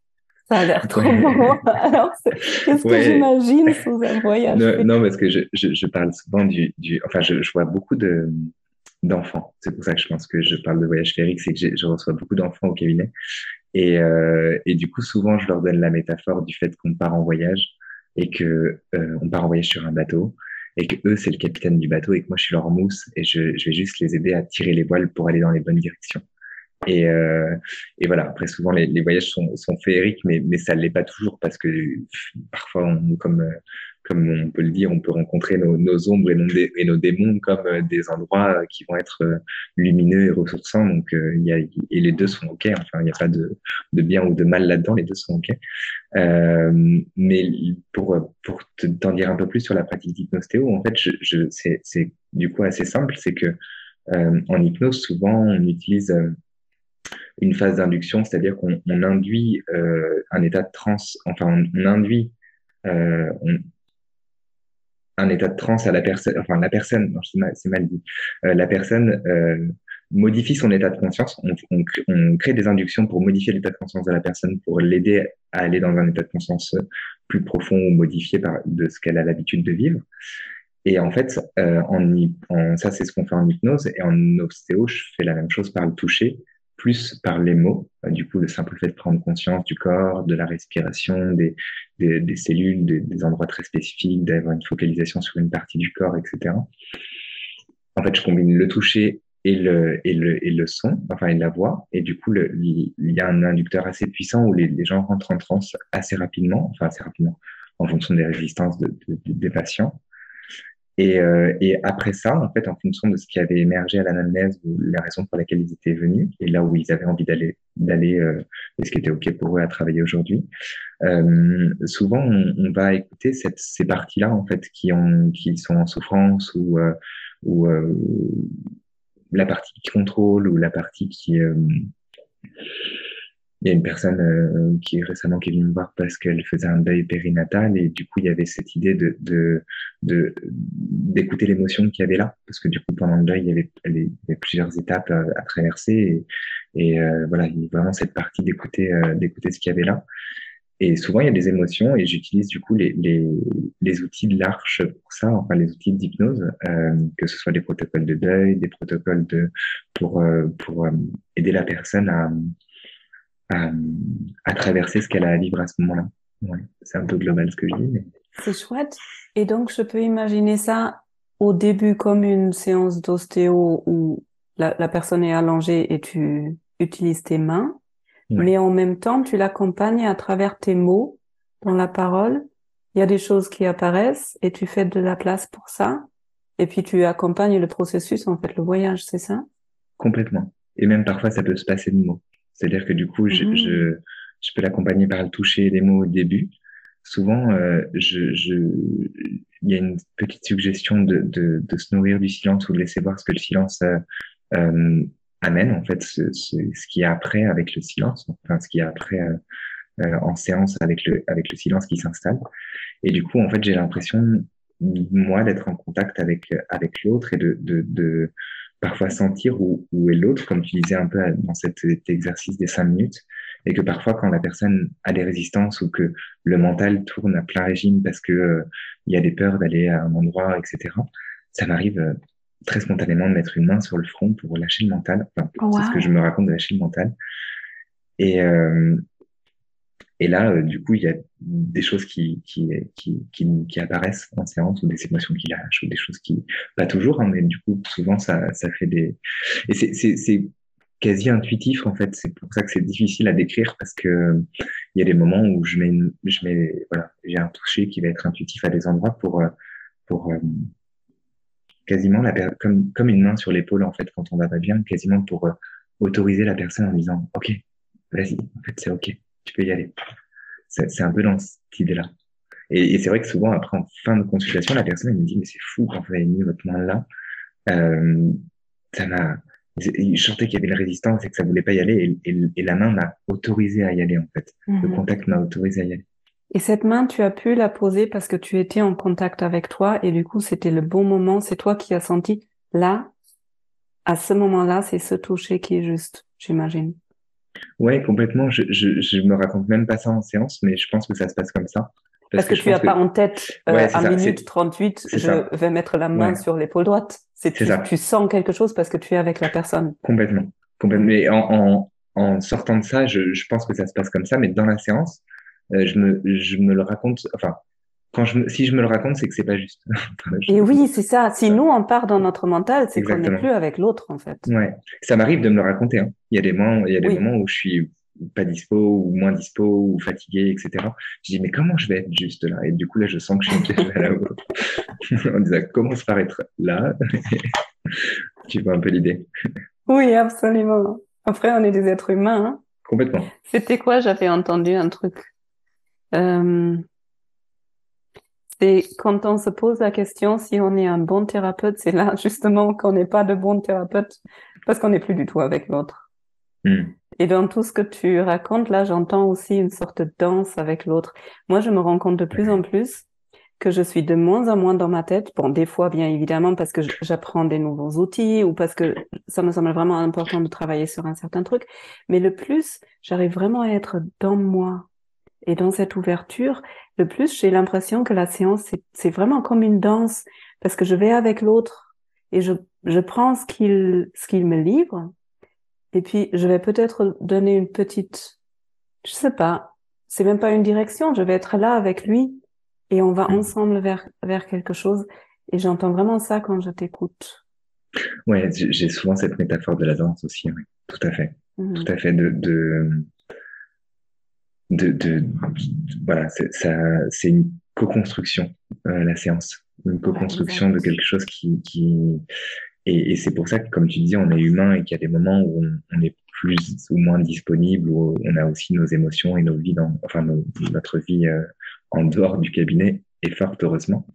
Ça a l'air trop beau. Alors, qu'est-ce que j'imagine sous un voyage non, non, parce que je, je, je parle souvent du, du enfin, je, je vois beaucoup de, d'enfants. C'est pour ça que je pense que je parle de voyage féerique, c'est que je reçois beaucoup d'enfants au cabinet. Et, euh, et, du coup, souvent, je leur donne la métaphore du fait qu'on part en voyage et que euh, on part en voyage sur un bateau et que eux, c'est le capitaine du bateau et que moi, je suis leur mousse et je, je vais juste les aider à tirer les voiles pour aller dans les bonnes directions. Et, euh, et voilà, après, souvent, les, les voyages sont, sont féeriques, mais, mais ça ne l'est pas toujours parce que parfois, on, comme comme on peut le dire, on peut rencontrer nos, ombres et nos, démons comme euh, des endroits euh, qui vont être euh, lumineux et ressourçants. Donc, il y a, et les deux sont OK. Enfin, il n'y a pas de, de, bien ou de mal là-dedans. Les deux sont OK. Mais pour, pour t'en dire un peu plus sur la pratique d'hypnostéo, en fait, je, c'est du coup assez simple. C'est que en hypnose, souvent, on utilise une phase d'induction, c'est-à-dire qu'on on induit un état de transe, enfin, on, induit, un état de transe à la personne, enfin la personne, c'est mal, dit, euh, la personne euh, modifie son état de conscience, on, on, on, crée des inductions pour modifier l'état de conscience de la personne, pour l'aider à aller dans un état de conscience plus profond ou modifié par, de ce qu'elle a l'habitude de vivre. Et en fait, euh, en, en, ça c'est ce qu'on fait en hypnose, et en ostéo, je fais la même chose par le toucher plus par les mots, euh, du coup, le simple fait de prendre conscience du corps, de la respiration, des, des, cellules, des, endroits très spécifiques, d'avoir une focalisation sur une partie du corps, etc. En fait, je combine le toucher et le, et le, et le son, enfin, et la voix, et du coup, il y a un inducteur assez puissant où les, gens rentrent en transe assez rapidement, enfin, assez rapidement, en fonction des résistances de, de, des patients. Et, euh, et, après ça, en fait, en fonction de ce qui avait émergé à l'anamnèse ou la raison pour laquelle ils étaient venus et là où ils avaient envie d'aller, d'aller, euh, et ce qui était ok pour eux à travailler aujourd'hui, euh, souvent on, va écouter cette, ces parties-là en fait qui ont, qui sont en souffrance ou euh, ou euh, la partie qui contrôle ou la partie qui il y a une personne euh, qui récemment qui est venue me voir parce qu'elle faisait un deuil périnatal et du coup il y avait cette idée de d'écouter de, l'émotion qu'il y avait là. Parce que du coup pendant le deuil il y avait, plusieurs étapes à, traverser et, euh, voilà il y a vraiment cette partie d'écouter euh, d'écouter ce qu'il y avait là. Et souvent il y a des émotions et j'utilise du coup les, les, les outils de l'arche pour ça enfin les outils d'hypnose euh, que ce soit des protocoles de deuil des protocoles de pour pour aider la personne à à, traverser ce qu'elle a à vivre à ce moment-là. Ouais, c'est un peu global ce que je dis. Mais... C'est chouette. Et donc, je peux imaginer ça au début comme une séance d'ostéo où la, la, personne est allongée et tu utilises tes mains, mais en même temps, tu l'accompagnes à travers tes mots dans la parole. Il y a des choses qui apparaissent et tu fais de la place pour ça. Et puis tu accompagnes le processus, en fait, le voyage, c'est ça? Complètement. Et même parfois, ça peut se passer de mots. C'est-à-dire que du coup, je, je, je peux l'accompagner par le toucher les mots au début. Souvent, euh, je, je, il y a une petite suggestion de, de, de, se nourrir du silence ou de laisser voir ce que le silence euh, euh amène, en fait, ce, ce, ce qui est après avec le silence, enfin, ce qui est après euh, euh, en séance avec le, avec le silence qui s'installe. Et du coup, en fait, j'ai l'impression, moi, d'être en contact avec, avec l'autre et de, de, de parfois sentir où, où est l'autre, comme tu disais un peu dans cet, exercice des cinq minutes, et que parfois quand la personne a des résistances ou que le mental tourne à plein régime parce que euh, il y a des peurs d'aller à un endroit, etc. Ça m'arrive euh, très spontanément de mettre une main sur le front pour lâcher le mental. Enfin, C'est ce que je me raconte de lâcher le mental. Et, euh, et là, euh, du coup, il y a des choses qui, qui, qui, qui, apparaissent en séance ou des émotions qui lâchent ou des choses qui, pas toujours, hein, mais du coup, souvent, ça, ça fait des. Et c'est quasi intuitif, en fait. C'est pour ça que c'est difficile à décrire parce que il y a des moments où je mets, je mets, voilà, j'ai un toucher qui va être intuitif à des endroits pour, euh, pour euh, quasiment la, comme, comme une main sur l'épaule, en fait, quand on va pas bien, quasiment pour autoriser la personne en disant, OK, vas-y, en fait, c'est OK tu peux y aller. C'est un peu dans cette idée-là. Et, et c'est vrai que souvent, après, en fin de consultation, la personne elle me dit, mais c'est fou quand vous avez mis votre main là. Euh, ça m'a, je sentais qu'il y avait une résistance et que ça voulait pas y aller. Et, et, la main m'a autorisé à y aller, en fait. Le mhm. contact m'a autorisé à y aller. Et cette main, tu as pu la poser parce que tu étais en contact avec toi et du coup, c'était le bon moment. C'est toi qui as senti là, à ce moment-là, c'est ce toucher qui est juste, j'imagine. Ouais, complètement. Je, je, je me raconte même pas ça en séance, mais je pense que ça se passe comme ça. Parce, que, tu n'as pas en tête, euh, à minute 38, je vais mettre la main sur l'épaule droite. C'est tu, tu sens quelque chose parce que tu es avec la personne. Complètement. Complètement. Mais en, en, en sortant de ça, je, je, pense que ça se passe comme ça, mais dans la séance, euh, je, me, je me le raconte, enfin, quand je si je me le raconte, c'est que c'est pas juste. et oui, c'est ça. Si nous on part dans notre mental, c'est qu'on n'est plus avec l'autre en fait. Ouais, ça m'arrive de me le raconter. Hein. Il y a des moments, il y a des moments où je suis pas dispo ou moins dispo ou fatigué, etc. Je dis mais comment je vais être juste là? Et du coup là, je sens que je suis déjà là-haut. on disant commence par être là? tu vois un peu l'idée? Oui, absolument. Après, on est des êtres humains. Hein. Complètement. C'était quoi? J'avais entendu un truc. Euh c'est quand on se pose la question si on est un bon thérapeute, c'est là justement qu'on n'est pas de bon thérapeute parce qu'on n'est plus du tout avec l'autre. Hmm. Et dans tout ce que tu racontes, là, j'entends aussi une sorte de danse avec l'autre. Moi, je me rends compte de plus en plus que je suis de moins en moins dans ma tête. Bon, des fois, bien évidemment, parce que j'apprends des nouveaux outils ou parce que ça me semble vraiment important de travailler sur un certain truc. Mais le plus, j'arrive vraiment à être dans moi, et dans cette ouverture, le plus, j'ai l'impression que la séance, c'est vraiment comme une danse, parce que je vais avec l'autre et je, je prends ce qu'il ce qu'il me livre, et puis je vais peut-être donner une petite, je sais pas, c'est même pas une direction, je vais être là avec lui et on va mmh. ensemble vers vers quelque chose. Et j'entends vraiment ça quand je t'écoute. Ouais, j'ai souvent cette métaphore de la danse aussi, oui. tout à fait, mmh. tout à fait de, de de, de, voilà, c'est une co-construction, euh, la séance. Une co-construction de quelque chose qui, qui et, et c'est pour ça que, comme tu disais, on est humain et qu'il y a des moments où on, est plus ou moins disponible, où on a aussi nos émotions et nos vies dans, enfin, notre vie euh, en dehors du cabinet et fort heureusement.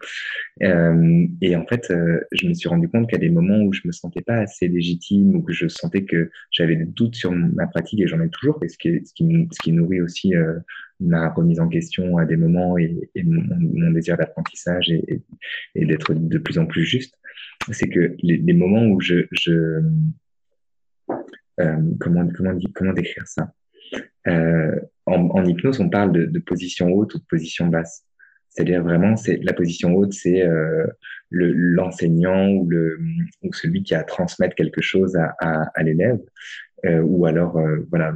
Euh, et en fait, euh, je me suis rendu compte qu'à des moments où je me sentais pas assez légitime ou que je sentais que j'avais des doutes sur ma pratique, et j'en ai toujours, et ce qui, ce qui, ce qui nourrit aussi euh, ma remise en question à des moments et, mon, désir d'apprentissage et, d'être de plus en plus juste, c'est que les, moments où je, je comment, comment, comment décrire ça? En, en, hypnose, on parle de, de position haute ou de position basse. C'est-à-dire vraiment, c'est la position haute, c'est euh, l'enseignant ou, le, ou celui qui a à transmettre quelque chose à, à, à l'élève, euh, ou alors euh, voilà,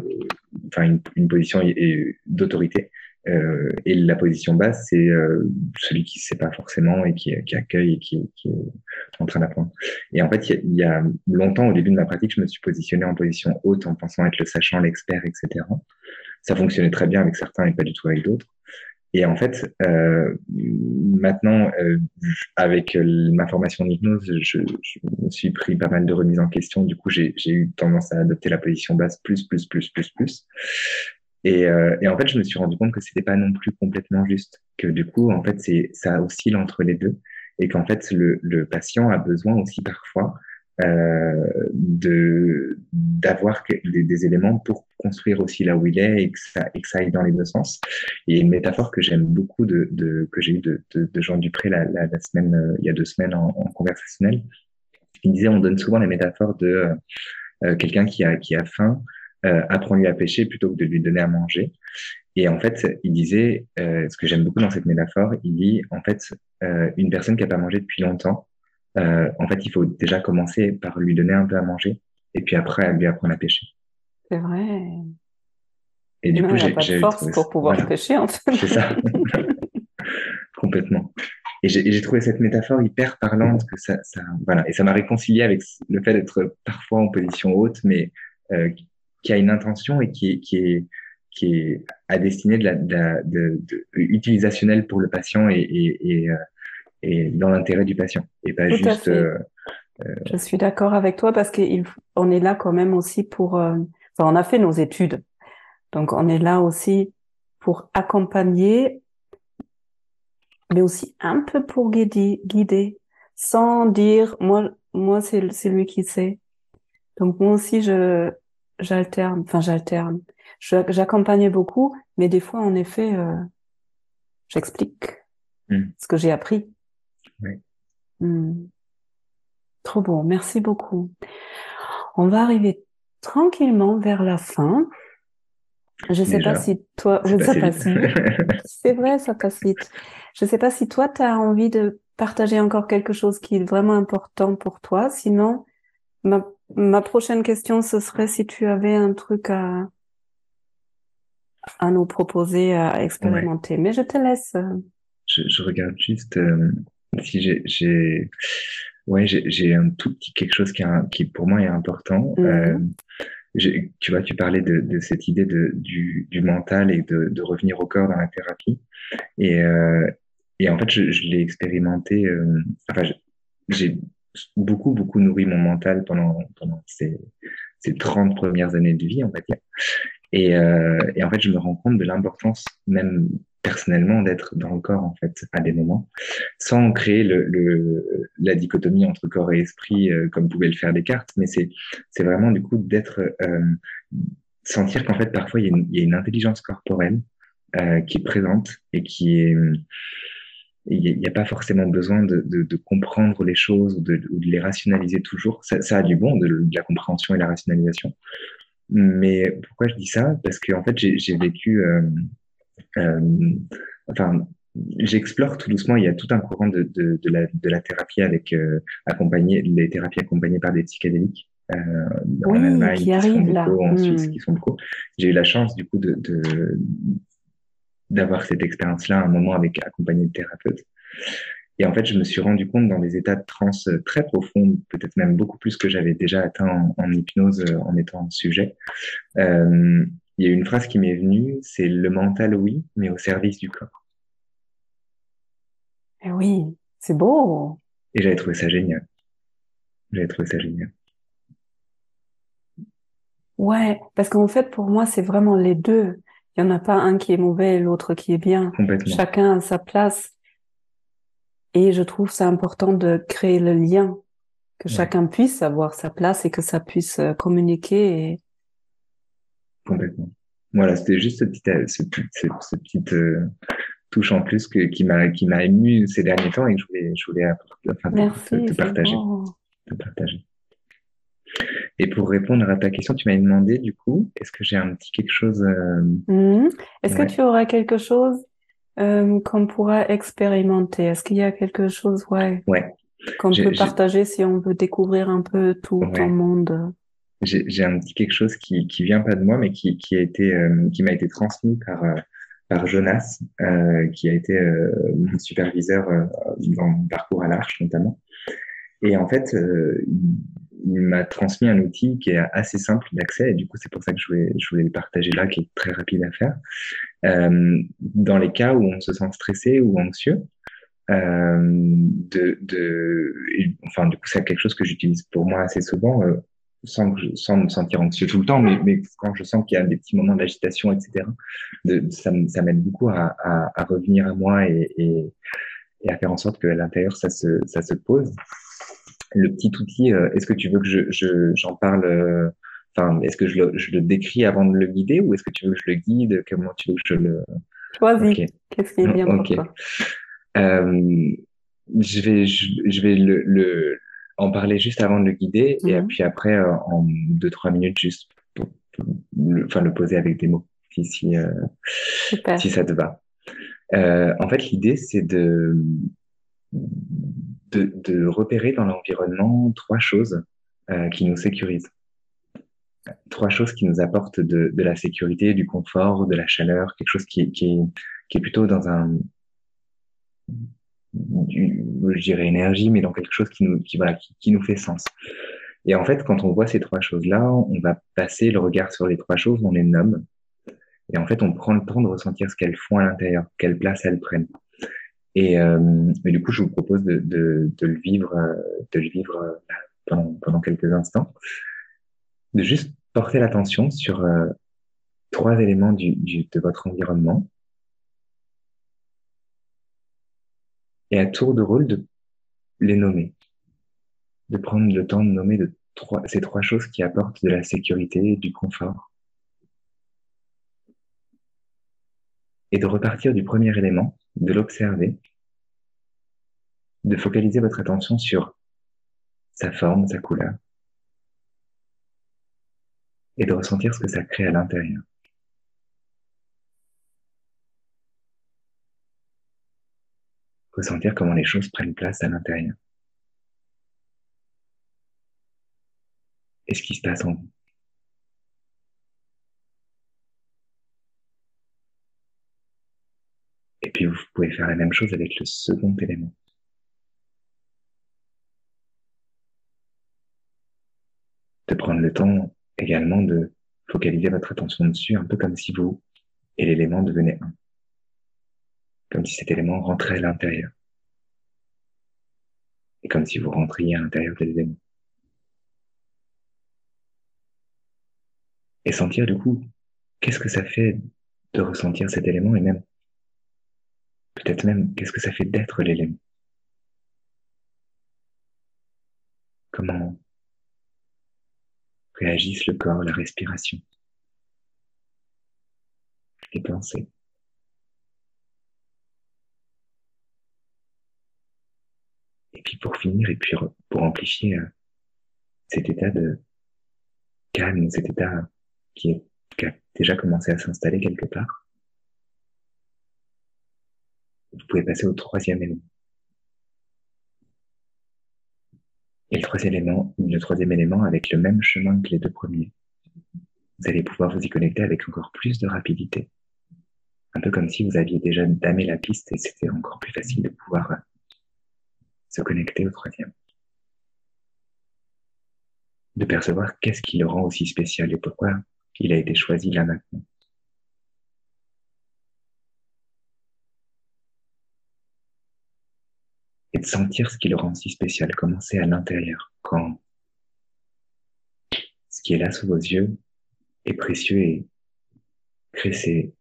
enfin une, une position d'autorité. Euh, et la position basse, c'est euh, celui qui ne sait pas forcément et qui, qui accueille et qui, qui, est en train d'apprendre. Et en fait, il y, y, a longtemps, au début de ma pratique, je me suis positionné en position haute en pensant être le sachant, l'expert, etc. Ça fonctionnait très bien avec certains et pas du tout avec d'autres. Et en fait, euh, maintenant, euh, avec ma formation d'hypnose, je, je, me suis pris pas mal de remises en question. Du coup, j'ai eu tendance à adopter la position basse plus, plus, plus, plus, plus. Et, euh, et, en fait, je me suis rendu compte que c'était pas non plus complètement juste, que du coup, en fait, c'est ça oscille entre les deux, et qu'en fait, le, le, patient a besoin aussi parfois euh, de d'avoir des, des, éléments pour construire aussi là où il est et que ça, et que ça aille dans les deux sens. Et une métaphore que j'aime beaucoup de, de, que j'ai eu de, de, de, Jean Dupré la, la, la semaine, euh, il y a deux semaines en, en, conversationnel, il disait on donne souvent les métaphores de euh, euh quelqu'un qui a qui a faim euh, apprends-lui à pêcher plutôt que de lui donner à manger. Et en fait, il disait, euh, ce que j'aime beaucoup dans cette métaphore, il dit, en fait, euh, une personne qui n'a pas mangé depuis longtemps, euh, en fait, il faut déjà commencer par lui donner un peu à manger, et puis après, lui apprendre à pêcher. C'est vrai. Et du coup, j'ai pas de force pour pouvoir voilà. pêcher, en fait. C'est ça. Complètement. Et j'ai trouvé cette métaphore hyper parlante que ça, ça voilà, et ça m'a réconcilié avec le fait d'être parfois en position haute, mais euh, qui a une intention et qui est, qui est, qui est à destinée de la, de, de, de utilisationnelle pour le patient et, et, et, euh, et dans l'intérêt du patient et pas Tout juste. Euh, euh, Je suis d'accord avec toi parce qu'on est là quand même aussi pour. Euh, enfin, on a fait nos études, donc on est là aussi pour accompagner, mais aussi un peu pour guider, guider sans dire moi, moi c'est c'est lui qui sait. Donc moi aussi je j'alterne, enfin j'alterne. J'accompagne beaucoup, mais des fois, en effet, euh, j'explique mm. ce que j'ai appris. Oui. Mm. Trop bon, merci beaucoup. On va arriver tranquillement vers la fin. Je sais Déjà, pas si toi, c'est vrai, ça passe vite. Je sais pas si toi, tu as envie de partager encore quelque chose qui est vraiment important pour toi. Sinon, ma, ma prochaine question, ce serait si tu avais un truc à, à nous proposer, à expérimenter. Mais je te laisse. Je, je regarde juste euh, si j'ai, ouais, j'ai, un tout petit quelque chose qui, a, qui pour moi est important. Euh, j'ai- tu vois, tu parlais de, de cette idée de, du, du mental et de, de revenir au corps dans la thérapie. Et, euh, et en fait, je, je l'ai expérimenté. euh, enfin, j'ai beaucoup, beaucoup nourri mon mental pendant, pendant ces, ces 30 premières années de vie, on va dire. Et, euh, et en fait, je me rends compte de l'importance, même personnellement, d'être dans le corps, en fait, à des moments, sans créer la dichotomie entre corps et esprit, euh, comme pouvaient le faire Descartes, mais c'est, c'est vraiment, du coup, d'être, euh, sentir qu'en fait, parfois, il y, a une, intelligence corporelle euh, qui est présente et qui est, il n'y a pas forcément besoin de, comprendre les choses ou de, les rationaliser toujours. Ça, ça a du bon, de, la compréhension et la rationalisation. Mais pourquoi je dis ça? Parce que en fait, j'ai vécu, enfin, j'explore tout doucement. Il y a tout un courant de, de, de, la, de la thérapie avec euh, accompagné, les thérapies accompagnées par des psychédéliques. Euh, oui, en Allemagne, qui, qui là. En Suisse, mmh. qui sont beaucoup. J'ai eu la chance du coup de, d'avoir cette expérience-là, un moment avec accompagné de thérapeute. Et en fait, je me suis rendu compte dans des états de transe très profonds, peut-être même beaucoup plus que j'avais déjà atteint en, en, hypnose en étant sujet. Euh, il y a une phrase qui m'est venue, c'est le mental oui, mais au service du corps. Et oui, c'est beau. Et j'avais trouvé ça génial. J'avais trouvé ça génial. Ouais, parce qu'en fait, pour moi, c'est vraiment les deux. Il n'y en a pas un qui est mauvais et l'autre qui est bien. Complètement. Chacun a sa place. Et je trouve ça important de créer le lien, que ouais. chacun puisse avoir sa place et que ça puisse euh, communiquer. Et... Complètement. Voilà, c'était juste ce petit, ce, ce, ce petite euh, touche en plus que, qui m'a qui m'a ému ces derniers temps et que je voulais je voulais enfin, Merci, te, te partager, te partager. Et pour répondre à ta question, tu m'as demandé du coup, est-ce que j'ai un petit quelque chose euh... mmh. Est-ce ouais. que tu auras quelque chose euh, qu'on pourra expérimenter? Est-ce qu'il y a quelque chose, ouais, ouais. qu'on peut partager si on veut découvrir un peu tout ouais. ton monde? J'ai un petit quelque chose qui qui vient pas de moi, mais qui qui a été euh, qui m'a été transmis par euh, par Jonas, euh, qui a été mon superviseur dans mon parcours à l'Arche notamment. Et en fait, il m'a transmis un outil qui est assez simple d'accès et du coup c'est pour ça que je voulais, je voulais le partager là, qui est très rapide à faire. Euh, dans les cas où on se sent stressé ou anxieux, euh, de, de, enfin du coup c'est quelque chose que j'utilise pour moi assez souvent. Euh, sans, sans me sentir anxieux tout le temps, mais, mais quand je sens qu'il y a des petits moments d'agitation, etc., de, ça, ça m'aide beaucoup à, à, à, revenir à moi et, et, et, à faire en sorte qu'à l'intérieur, ça se, ça se pose. Le petit outil, euh, est-ce que tu veux que je, je, j'en parle euh, Enfin, est-ce que je le, je le, décris avant de le guider ou est-ce que tu veux que je le guide? Comment tu veux que je le... Choisis. Okay. Qu'est-ce qui est bien okay. pour toi? Euh, je vais, je, je vais le, le, en parler juste avant de le guider et puis après, euh, en deux, trois minutes, juste pour, pour le, enfin, le poser avec des mots, si, si, euh, si ça te va. Euh, en fait, l'idée, c'est de, de, de, repérer dans l'environnement trois choses qui nous sécurisent. Trois choses qui nous apportent de, de, la sécurité, du confort, de la chaleur, quelque chose qui, qui, qui est plutôt dans un, je dirais énergie, mais dans quelque chose qui nous, qui, voilà, qui, qui, nous fait sens. Et en fait, quand on voit ces trois choses-là, on va passer le regard sur les trois choses, on les nomme, et en fait, on prend le temps de ressentir ce qu'elles font à l'intérieur, quelle place elles prennent. Et, euh, du coup, je vous propose de, de, de le vivre, de le vivre pendant, pendant quelques instants, de juste porter l'attention sur euh, trois éléments du, du, de votre environnement et à tour de rôle de les nommer, de prendre le temps de nommer de trois, ces trois choses qui apportent de la sécurité et du confort. Et de repartir du premier élément, de l'observer, de focaliser votre attention sur sa forme, sa couleur, et de ressentir ce que ça crée à l'intérieur. Ressentir comment les choses prennent place à l'intérieur. Et ce qui se passe en vous? Et puis vous pouvez faire la même chose avec le second élément. De prendre le temps également de focaliser votre attention dessus, un peu comme si vous et l'élément devenaient un comme si cet élément rentrait à l'intérieur. Et comme si vous rentriez à l'intérieur de l'élément. Et sentir du coup, qu'est-ce que ça fait de ressentir cet élément et même, peut-être même, qu'est-ce que ça fait d'être l'élément? Comment réagissent le corps, la respiration, les pensées? Et puis pour finir, et puis pour amplifier euh, cet état de calme, cet état qui, est, a déjà commencé à s'installer quelque part, vous pouvez passer au troisième élément. Et le troisième élément, le troisième élément avec le même chemin que les deux premiers. Vous allez pouvoir vous y connecter avec encore plus de rapidité. Un peu comme si vous aviez déjà damé la piste et c'était encore plus facile de pouvoir se connecter au troisième. De percevoir qu'est-ce qui le rend aussi spécial et pourquoi il a été choisi là maintenant. Et de sentir ce qui le rend si spécial, commencer à l'intérieur, quand ce qui est là sous vos yeux est précieux et crée ces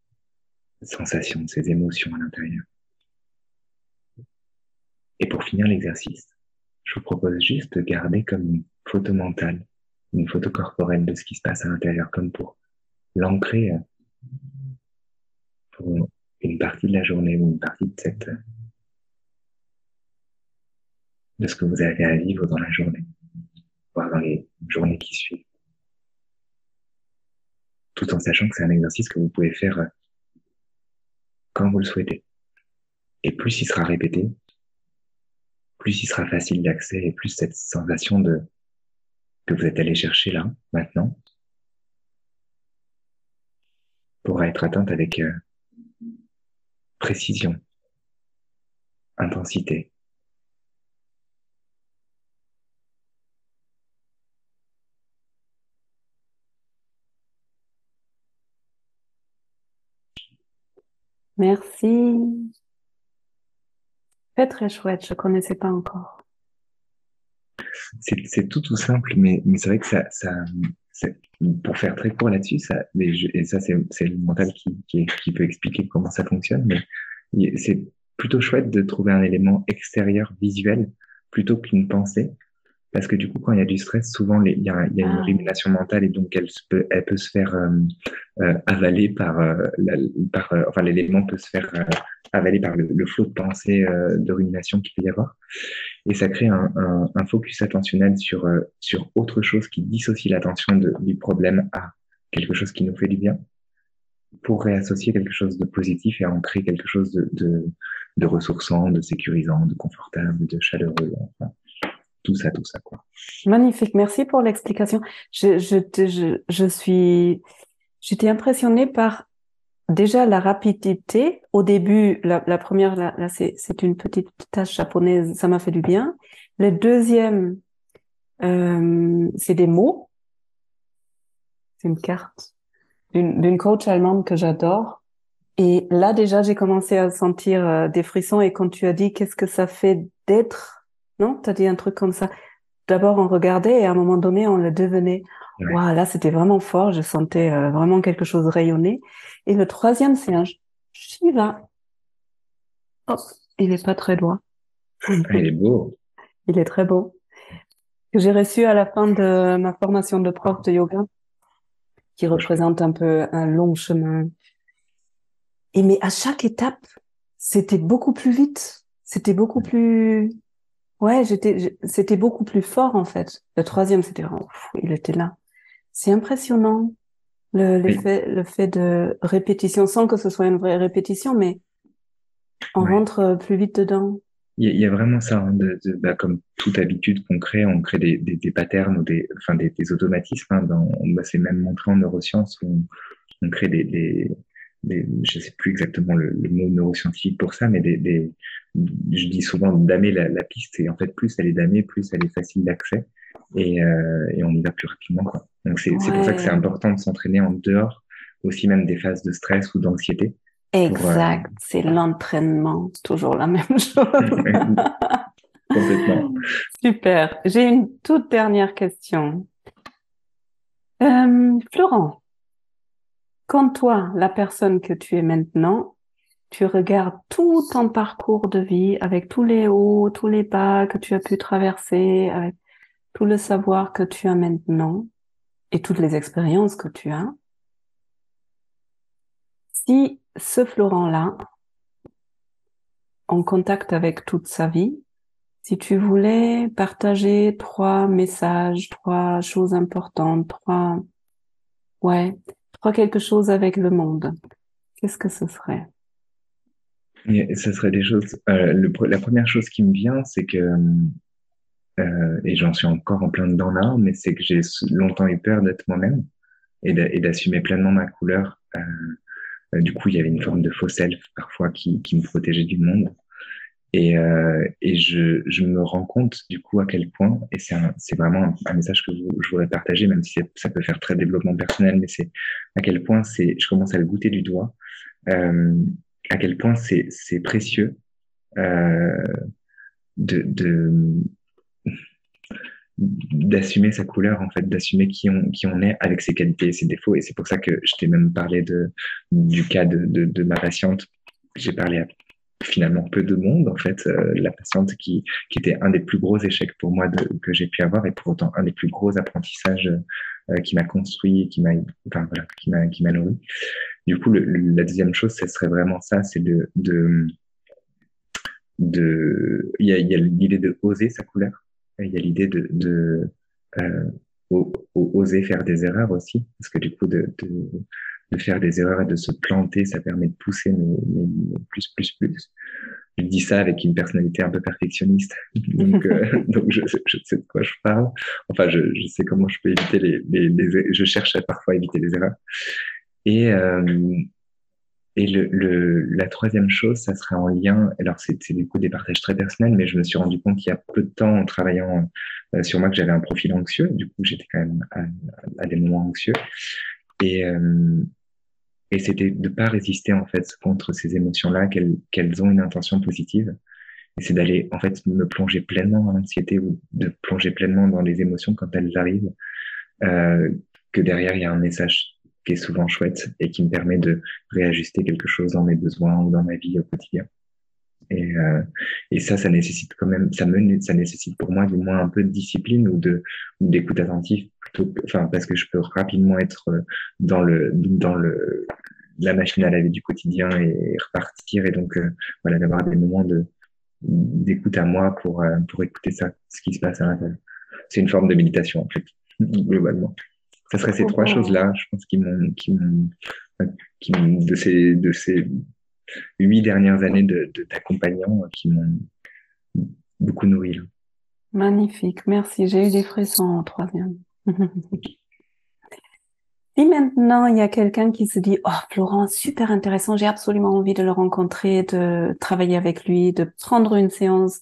sensations, ces émotions à l'intérieur. Et pour finir l'exercice, je vous propose juste de garder comme une photo mentale, une photo corporelle de ce qui se passe à l'intérieur, comme pour l'ancrer euh, pour une partie de la journée ou une partie de cette, de ce que vous avez à vivre dans la journée, voire dans les journées qui suivent. Tout en sachant que c'est un exercice que vous pouvez faire euh, quand vous le souhaitez. Et plus il sera répété, plus il sera facile d'accès et plus cette sensation de que vous êtes allé chercher là, maintenant, pourra être atteinte avec euh, précision, intensité. Merci. Très très chouette, je connaissais pas encore. c'est tout tout simple, mais, mais c'est vrai que ça, ça pour faire très court là-dessus, ça, et ça c'est le mental qui, qui, qui, peut expliquer comment ça fonctionne, mais c'est plutôt chouette de trouver un élément extérieur visuel plutôt qu'une pensée parce que du coup, quand il y a du stress, souvent, il y a, y a une ah. rumination mentale et donc elle peut, elle peut se faire euh, euh, avaler par, euh, par enfin, l'élément peut se faire avaler par le, flot de pensée de rumination qu'il peut y avoir. Et ça crée un, focus attentionnel sur, sur autre chose qui dissocie l'attention du problème à quelque chose qui nous fait du bien pour réassocier quelque chose de positif et en créer quelque chose de, de, de ressourçant, de sécurisant, de confortable, de chaleureux. Tout ça, tout ça, quoi. Magnifique, merci pour l'explication. Je, je, je suis, j'étais impressionnée par déjà la rapidité. Au début, la, première, là, c'est, une petite tâche japonaise, ça m'a fait du bien. Le deuxième, euh, c'est des mots. C'est une carte d'une, d'une coach allemande que j'adore. Et là, déjà, j'ai commencé à sentir euh, des frissons. Et quand tu as dit qu'est-ce que ça fait d'être non, tu as dit un truc comme ça. D'abord, on regardait et à un moment donné, on le devenait. Waouh, là, c'était vraiment fort. Je sentais euh, vraiment quelque chose rayonner. Et le troisième, c'est un Shiva. Oh, il est pas très loin. Ah, il est beau. il est très beau. Que j'ai reçu à la fin de ma formation de prof de yoga, qui représente un peu un long chemin. Et mais à chaque étape, c'était beaucoup plus vite. C'était beaucoup plus Ouais, j'étais, c'était beaucoup plus fort en fait. Le troisième, c'était vraiment, il était là. C'est impressionnant le, le fait de répétition, sans que ce soit une vraie répétition, mais on rentre plus vite dedans. Il y, a vraiment ça, hein, de, de, bah, comme toute habitude qu'on crée, on crée des, des, des patterns ou des, enfin des, des automatismes. Hein, dans, bah, c'est même montré en neurosciences où on, on crée des, je sais plus exactement le, le, mot neuroscientifique pour ça, mais des, des je dis souvent damer la, la, piste et en fait plus elle est damée, plus elle est facile d'accès et, euh, et on y va plus rapidement. Quoi. Donc c'est c'est pour ça que c'est important de s'entraîner en dehors, aussi même des phases de stress ou d'anxiété. Exact, euh... c'est l'entraînement, toujours la même chose. Complètement. Super. J'ai une toute dernière question. Euh, Florent, quand toi, la personne que tu es maintenant, tu regardes tout ton parcours de vie avec tous les hauts, tous les bas que tu as pu traverser, avec tout le savoir que tu as maintenant et toutes les expériences que tu as, si ce Florent-là, en contact avec toute sa vie, si tu voulais partager trois messages, trois choses importantes, trois, ouais, crois quelque chose avec le monde, qu'est-ce que ce serait? Ce serait des choses. Euh, la première chose qui me vient, c'est que, euh, et j'en suis encore en plein dedans là, mais c'est que j'ai longtemps eu peur d'être moi-même et d'assumer pleinement ma couleur. Euh, euh, du coup, il y avait une forme de faux self parfois qui, me protégeait du monde. Et, je, me rends compte du coup à quel point, et c'est vraiment un, message que je voudrais partager, même si ça peut faire très développement personnel, mais c'est à quel point c'est, je commence à le goûter du doigt, à quel point c'est précieux de d'assumer sa couleur en fait d'assumer qui on qui on est avec ses qualités et ses défauts. Et c'est pour ça que je t'ai même parlé de du cas de, de, ma patiente. J'ai parlé à finalement peu de monde en fait euh, la patiente qui, qui était un des plus gros échecs pour moi que j'ai pu avoir et pour autant un des plus gros apprentissages euh, qui m'a construit et qui m'a enfin voilà qui m'a nourri. Du coup la deuxième chose ce serait vraiment ça c'est de de de il y a, y a l'idée de oser sa couleur il y a l'idée de, de euh, oser faire des erreurs aussi parce que du coup de, de de faire des erreurs et de se planter, ça permet de pousser mais, mais plus, plus, plus. Je dis ça avec une personnalité un peu perfectionniste, donc, euh, donc je, je, sais de quoi je parle. Enfin, je, je sais comment je peux éviter les, les, les, je cherche à parfois éviter les erreurs. Et euh, et la troisième chose, ça serait en lien. Alors c'est du coup des partages très personnels, mais je me suis rendu compte qu'il y a peu de temps en travaillant euh, sur moi que j'avais un profil anxieux. Du coup, j'étais quand même à, des moments anxieux. Et, euh, et c'était de pas résister en fait contre ces émotions-là, qu'elles ont une intention positive c'est d'aller en fait me plonger pleinement dans l'anxiété ou de plonger pleinement dans les émotions quand elles arrivent, euh, que derrière il y a un message qui est souvent chouette et qui me permet de réajuster quelque chose dans mes besoins ou dans ma vie au quotidien. Et, euh, et ça, ça nécessite quand même, ça me, ça nécessite pour moi du moins un peu de discipline ou de d'écoute attentive plutôt, enfin parce que je peux rapidement être dans le dans le la machine à laver du quotidien et repartir et donc euh, voilà d'avoir des moments de d'écoute à moi pour euh, pour écouter ça, ce qui se passe à l'intérieur. C'est une forme de méditation en fait globalement. Ça serait ces trois choses là, je pense qui m'ont qui m'ont qui de ces de ces huit dernières années de d'accompagnant qui m'ont beaucoup nourri. Là. Magnifique, merci. J'ai eu des frissons en troisième. Si maintenant il y a quelqu'un qui se dit oh Florent super intéressant j'ai absolument envie de le rencontrer de travailler avec lui de prendre une séance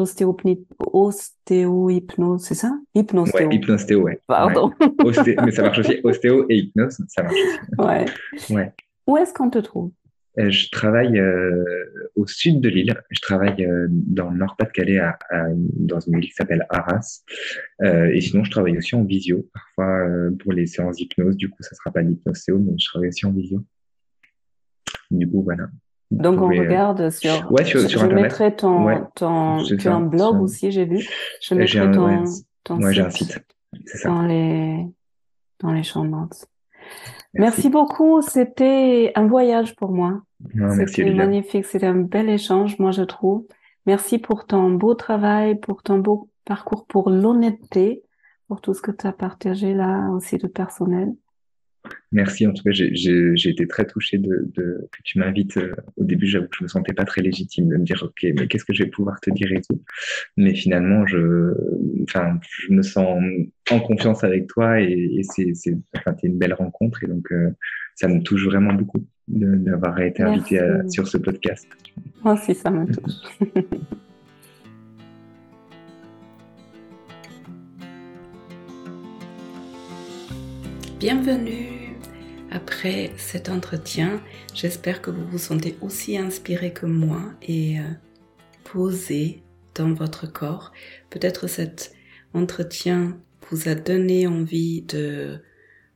d'ostéo-hypnose c'est ça? Hypnostéo ouais hypnostéo ouais pardon mais ça marche aussi ostéo et hypnose ça marche aussi ouais ouais où est-ce qu'on te trouve? Euh, je travaille euh, au sud de l'île. Je travaille euh, dans le Nord-Pas-de-Calais, dans une ville qui s'appelle Arras. et sinon, je travaille aussi en visio, parfois pour les séances d'hypnose. Du coup, ça ne sera pas l'hypnose mais je travaille aussi en visio. Du coup, voilà. Donc, on regarde sur. Ouais, sur, sur je mettrai ton. ton tu as un blog aussi, j'ai vu. Je mettrai un, ton, ton site, un site. Ça. Dans, les, dans les champs de. Merci. beaucoup. C'était un voyage pour moi. C'était magnifique. C'était un bel échange, moi, je trouve. Merci pour ton beau travail, pour ton beau parcours, pour l'honnêteté, pour tout ce que tu as partagé là aussi de personnel. Merci. En tout cas, j'ai été très touché de, de que tu m'invites. Euh, au début, j'avoue que je me sentais pas très légitime de me dire, OK, mais qu'est-ce que je vais pouvoir te dire et tout. Mais finalement, je, enfin, je me sens en confiance avec toi et, et c'est, enfin, une belle rencontre et donc euh, ça me touche vraiment beaucoup d'avoir été invité sur ce podcast. Moi aussi, ça me touche. Bienvenue après cet entretien. J'espère que vous vous sentez aussi inspiré que moi et euh, posé dans votre corps. Peut-être cet entretien vous a donné envie de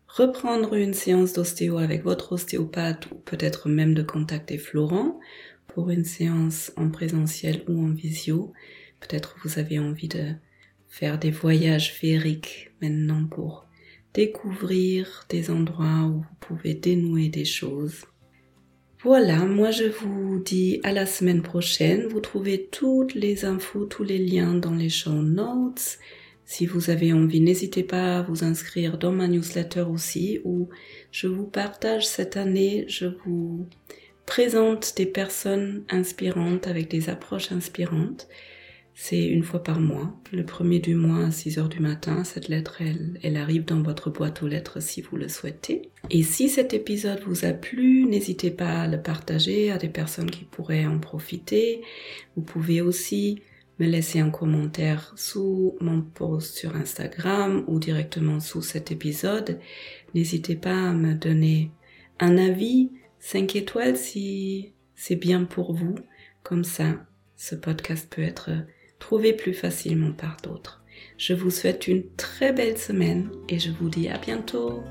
reprendre une séance d'ostéo avec votre ostéopathe ou peut-être même de contacter Florent pour une séance en présentiel ou en visio. Peut-être vous avez envie de faire des voyages féeriques maintenant pour découvrir des endroits où vous pouvez dénouer des choses. Voilà, moi je vous dis à la semaine prochaine. Vous trouvez toutes les infos, tous les liens dans les show notes. Si vous avez envie, n'hésitez pas à vous inscrire dans ma newsletter aussi où je vous partage cette année, je vous présente des personnes inspirantes avec des approches inspirantes c'est une fois par mois, le premier du mois à 6 heures du matin. Cette lettre, elle, elle arrive dans votre boîte aux lettres si vous le souhaitez. Et si cet épisode vous a plu, n'hésitez pas à le partager à des personnes qui pourraient en profiter. Vous pouvez aussi me laisser un commentaire sous mon post sur Instagram ou directement sous cet épisode. N'hésitez pas à me donner un avis, 5 étoiles si c'est bien pour vous. Comme ça, ce podcast peut être trouver plus facilement par d'autres. Je vous souhaite une très belle semaine et je vous dis à bientôt.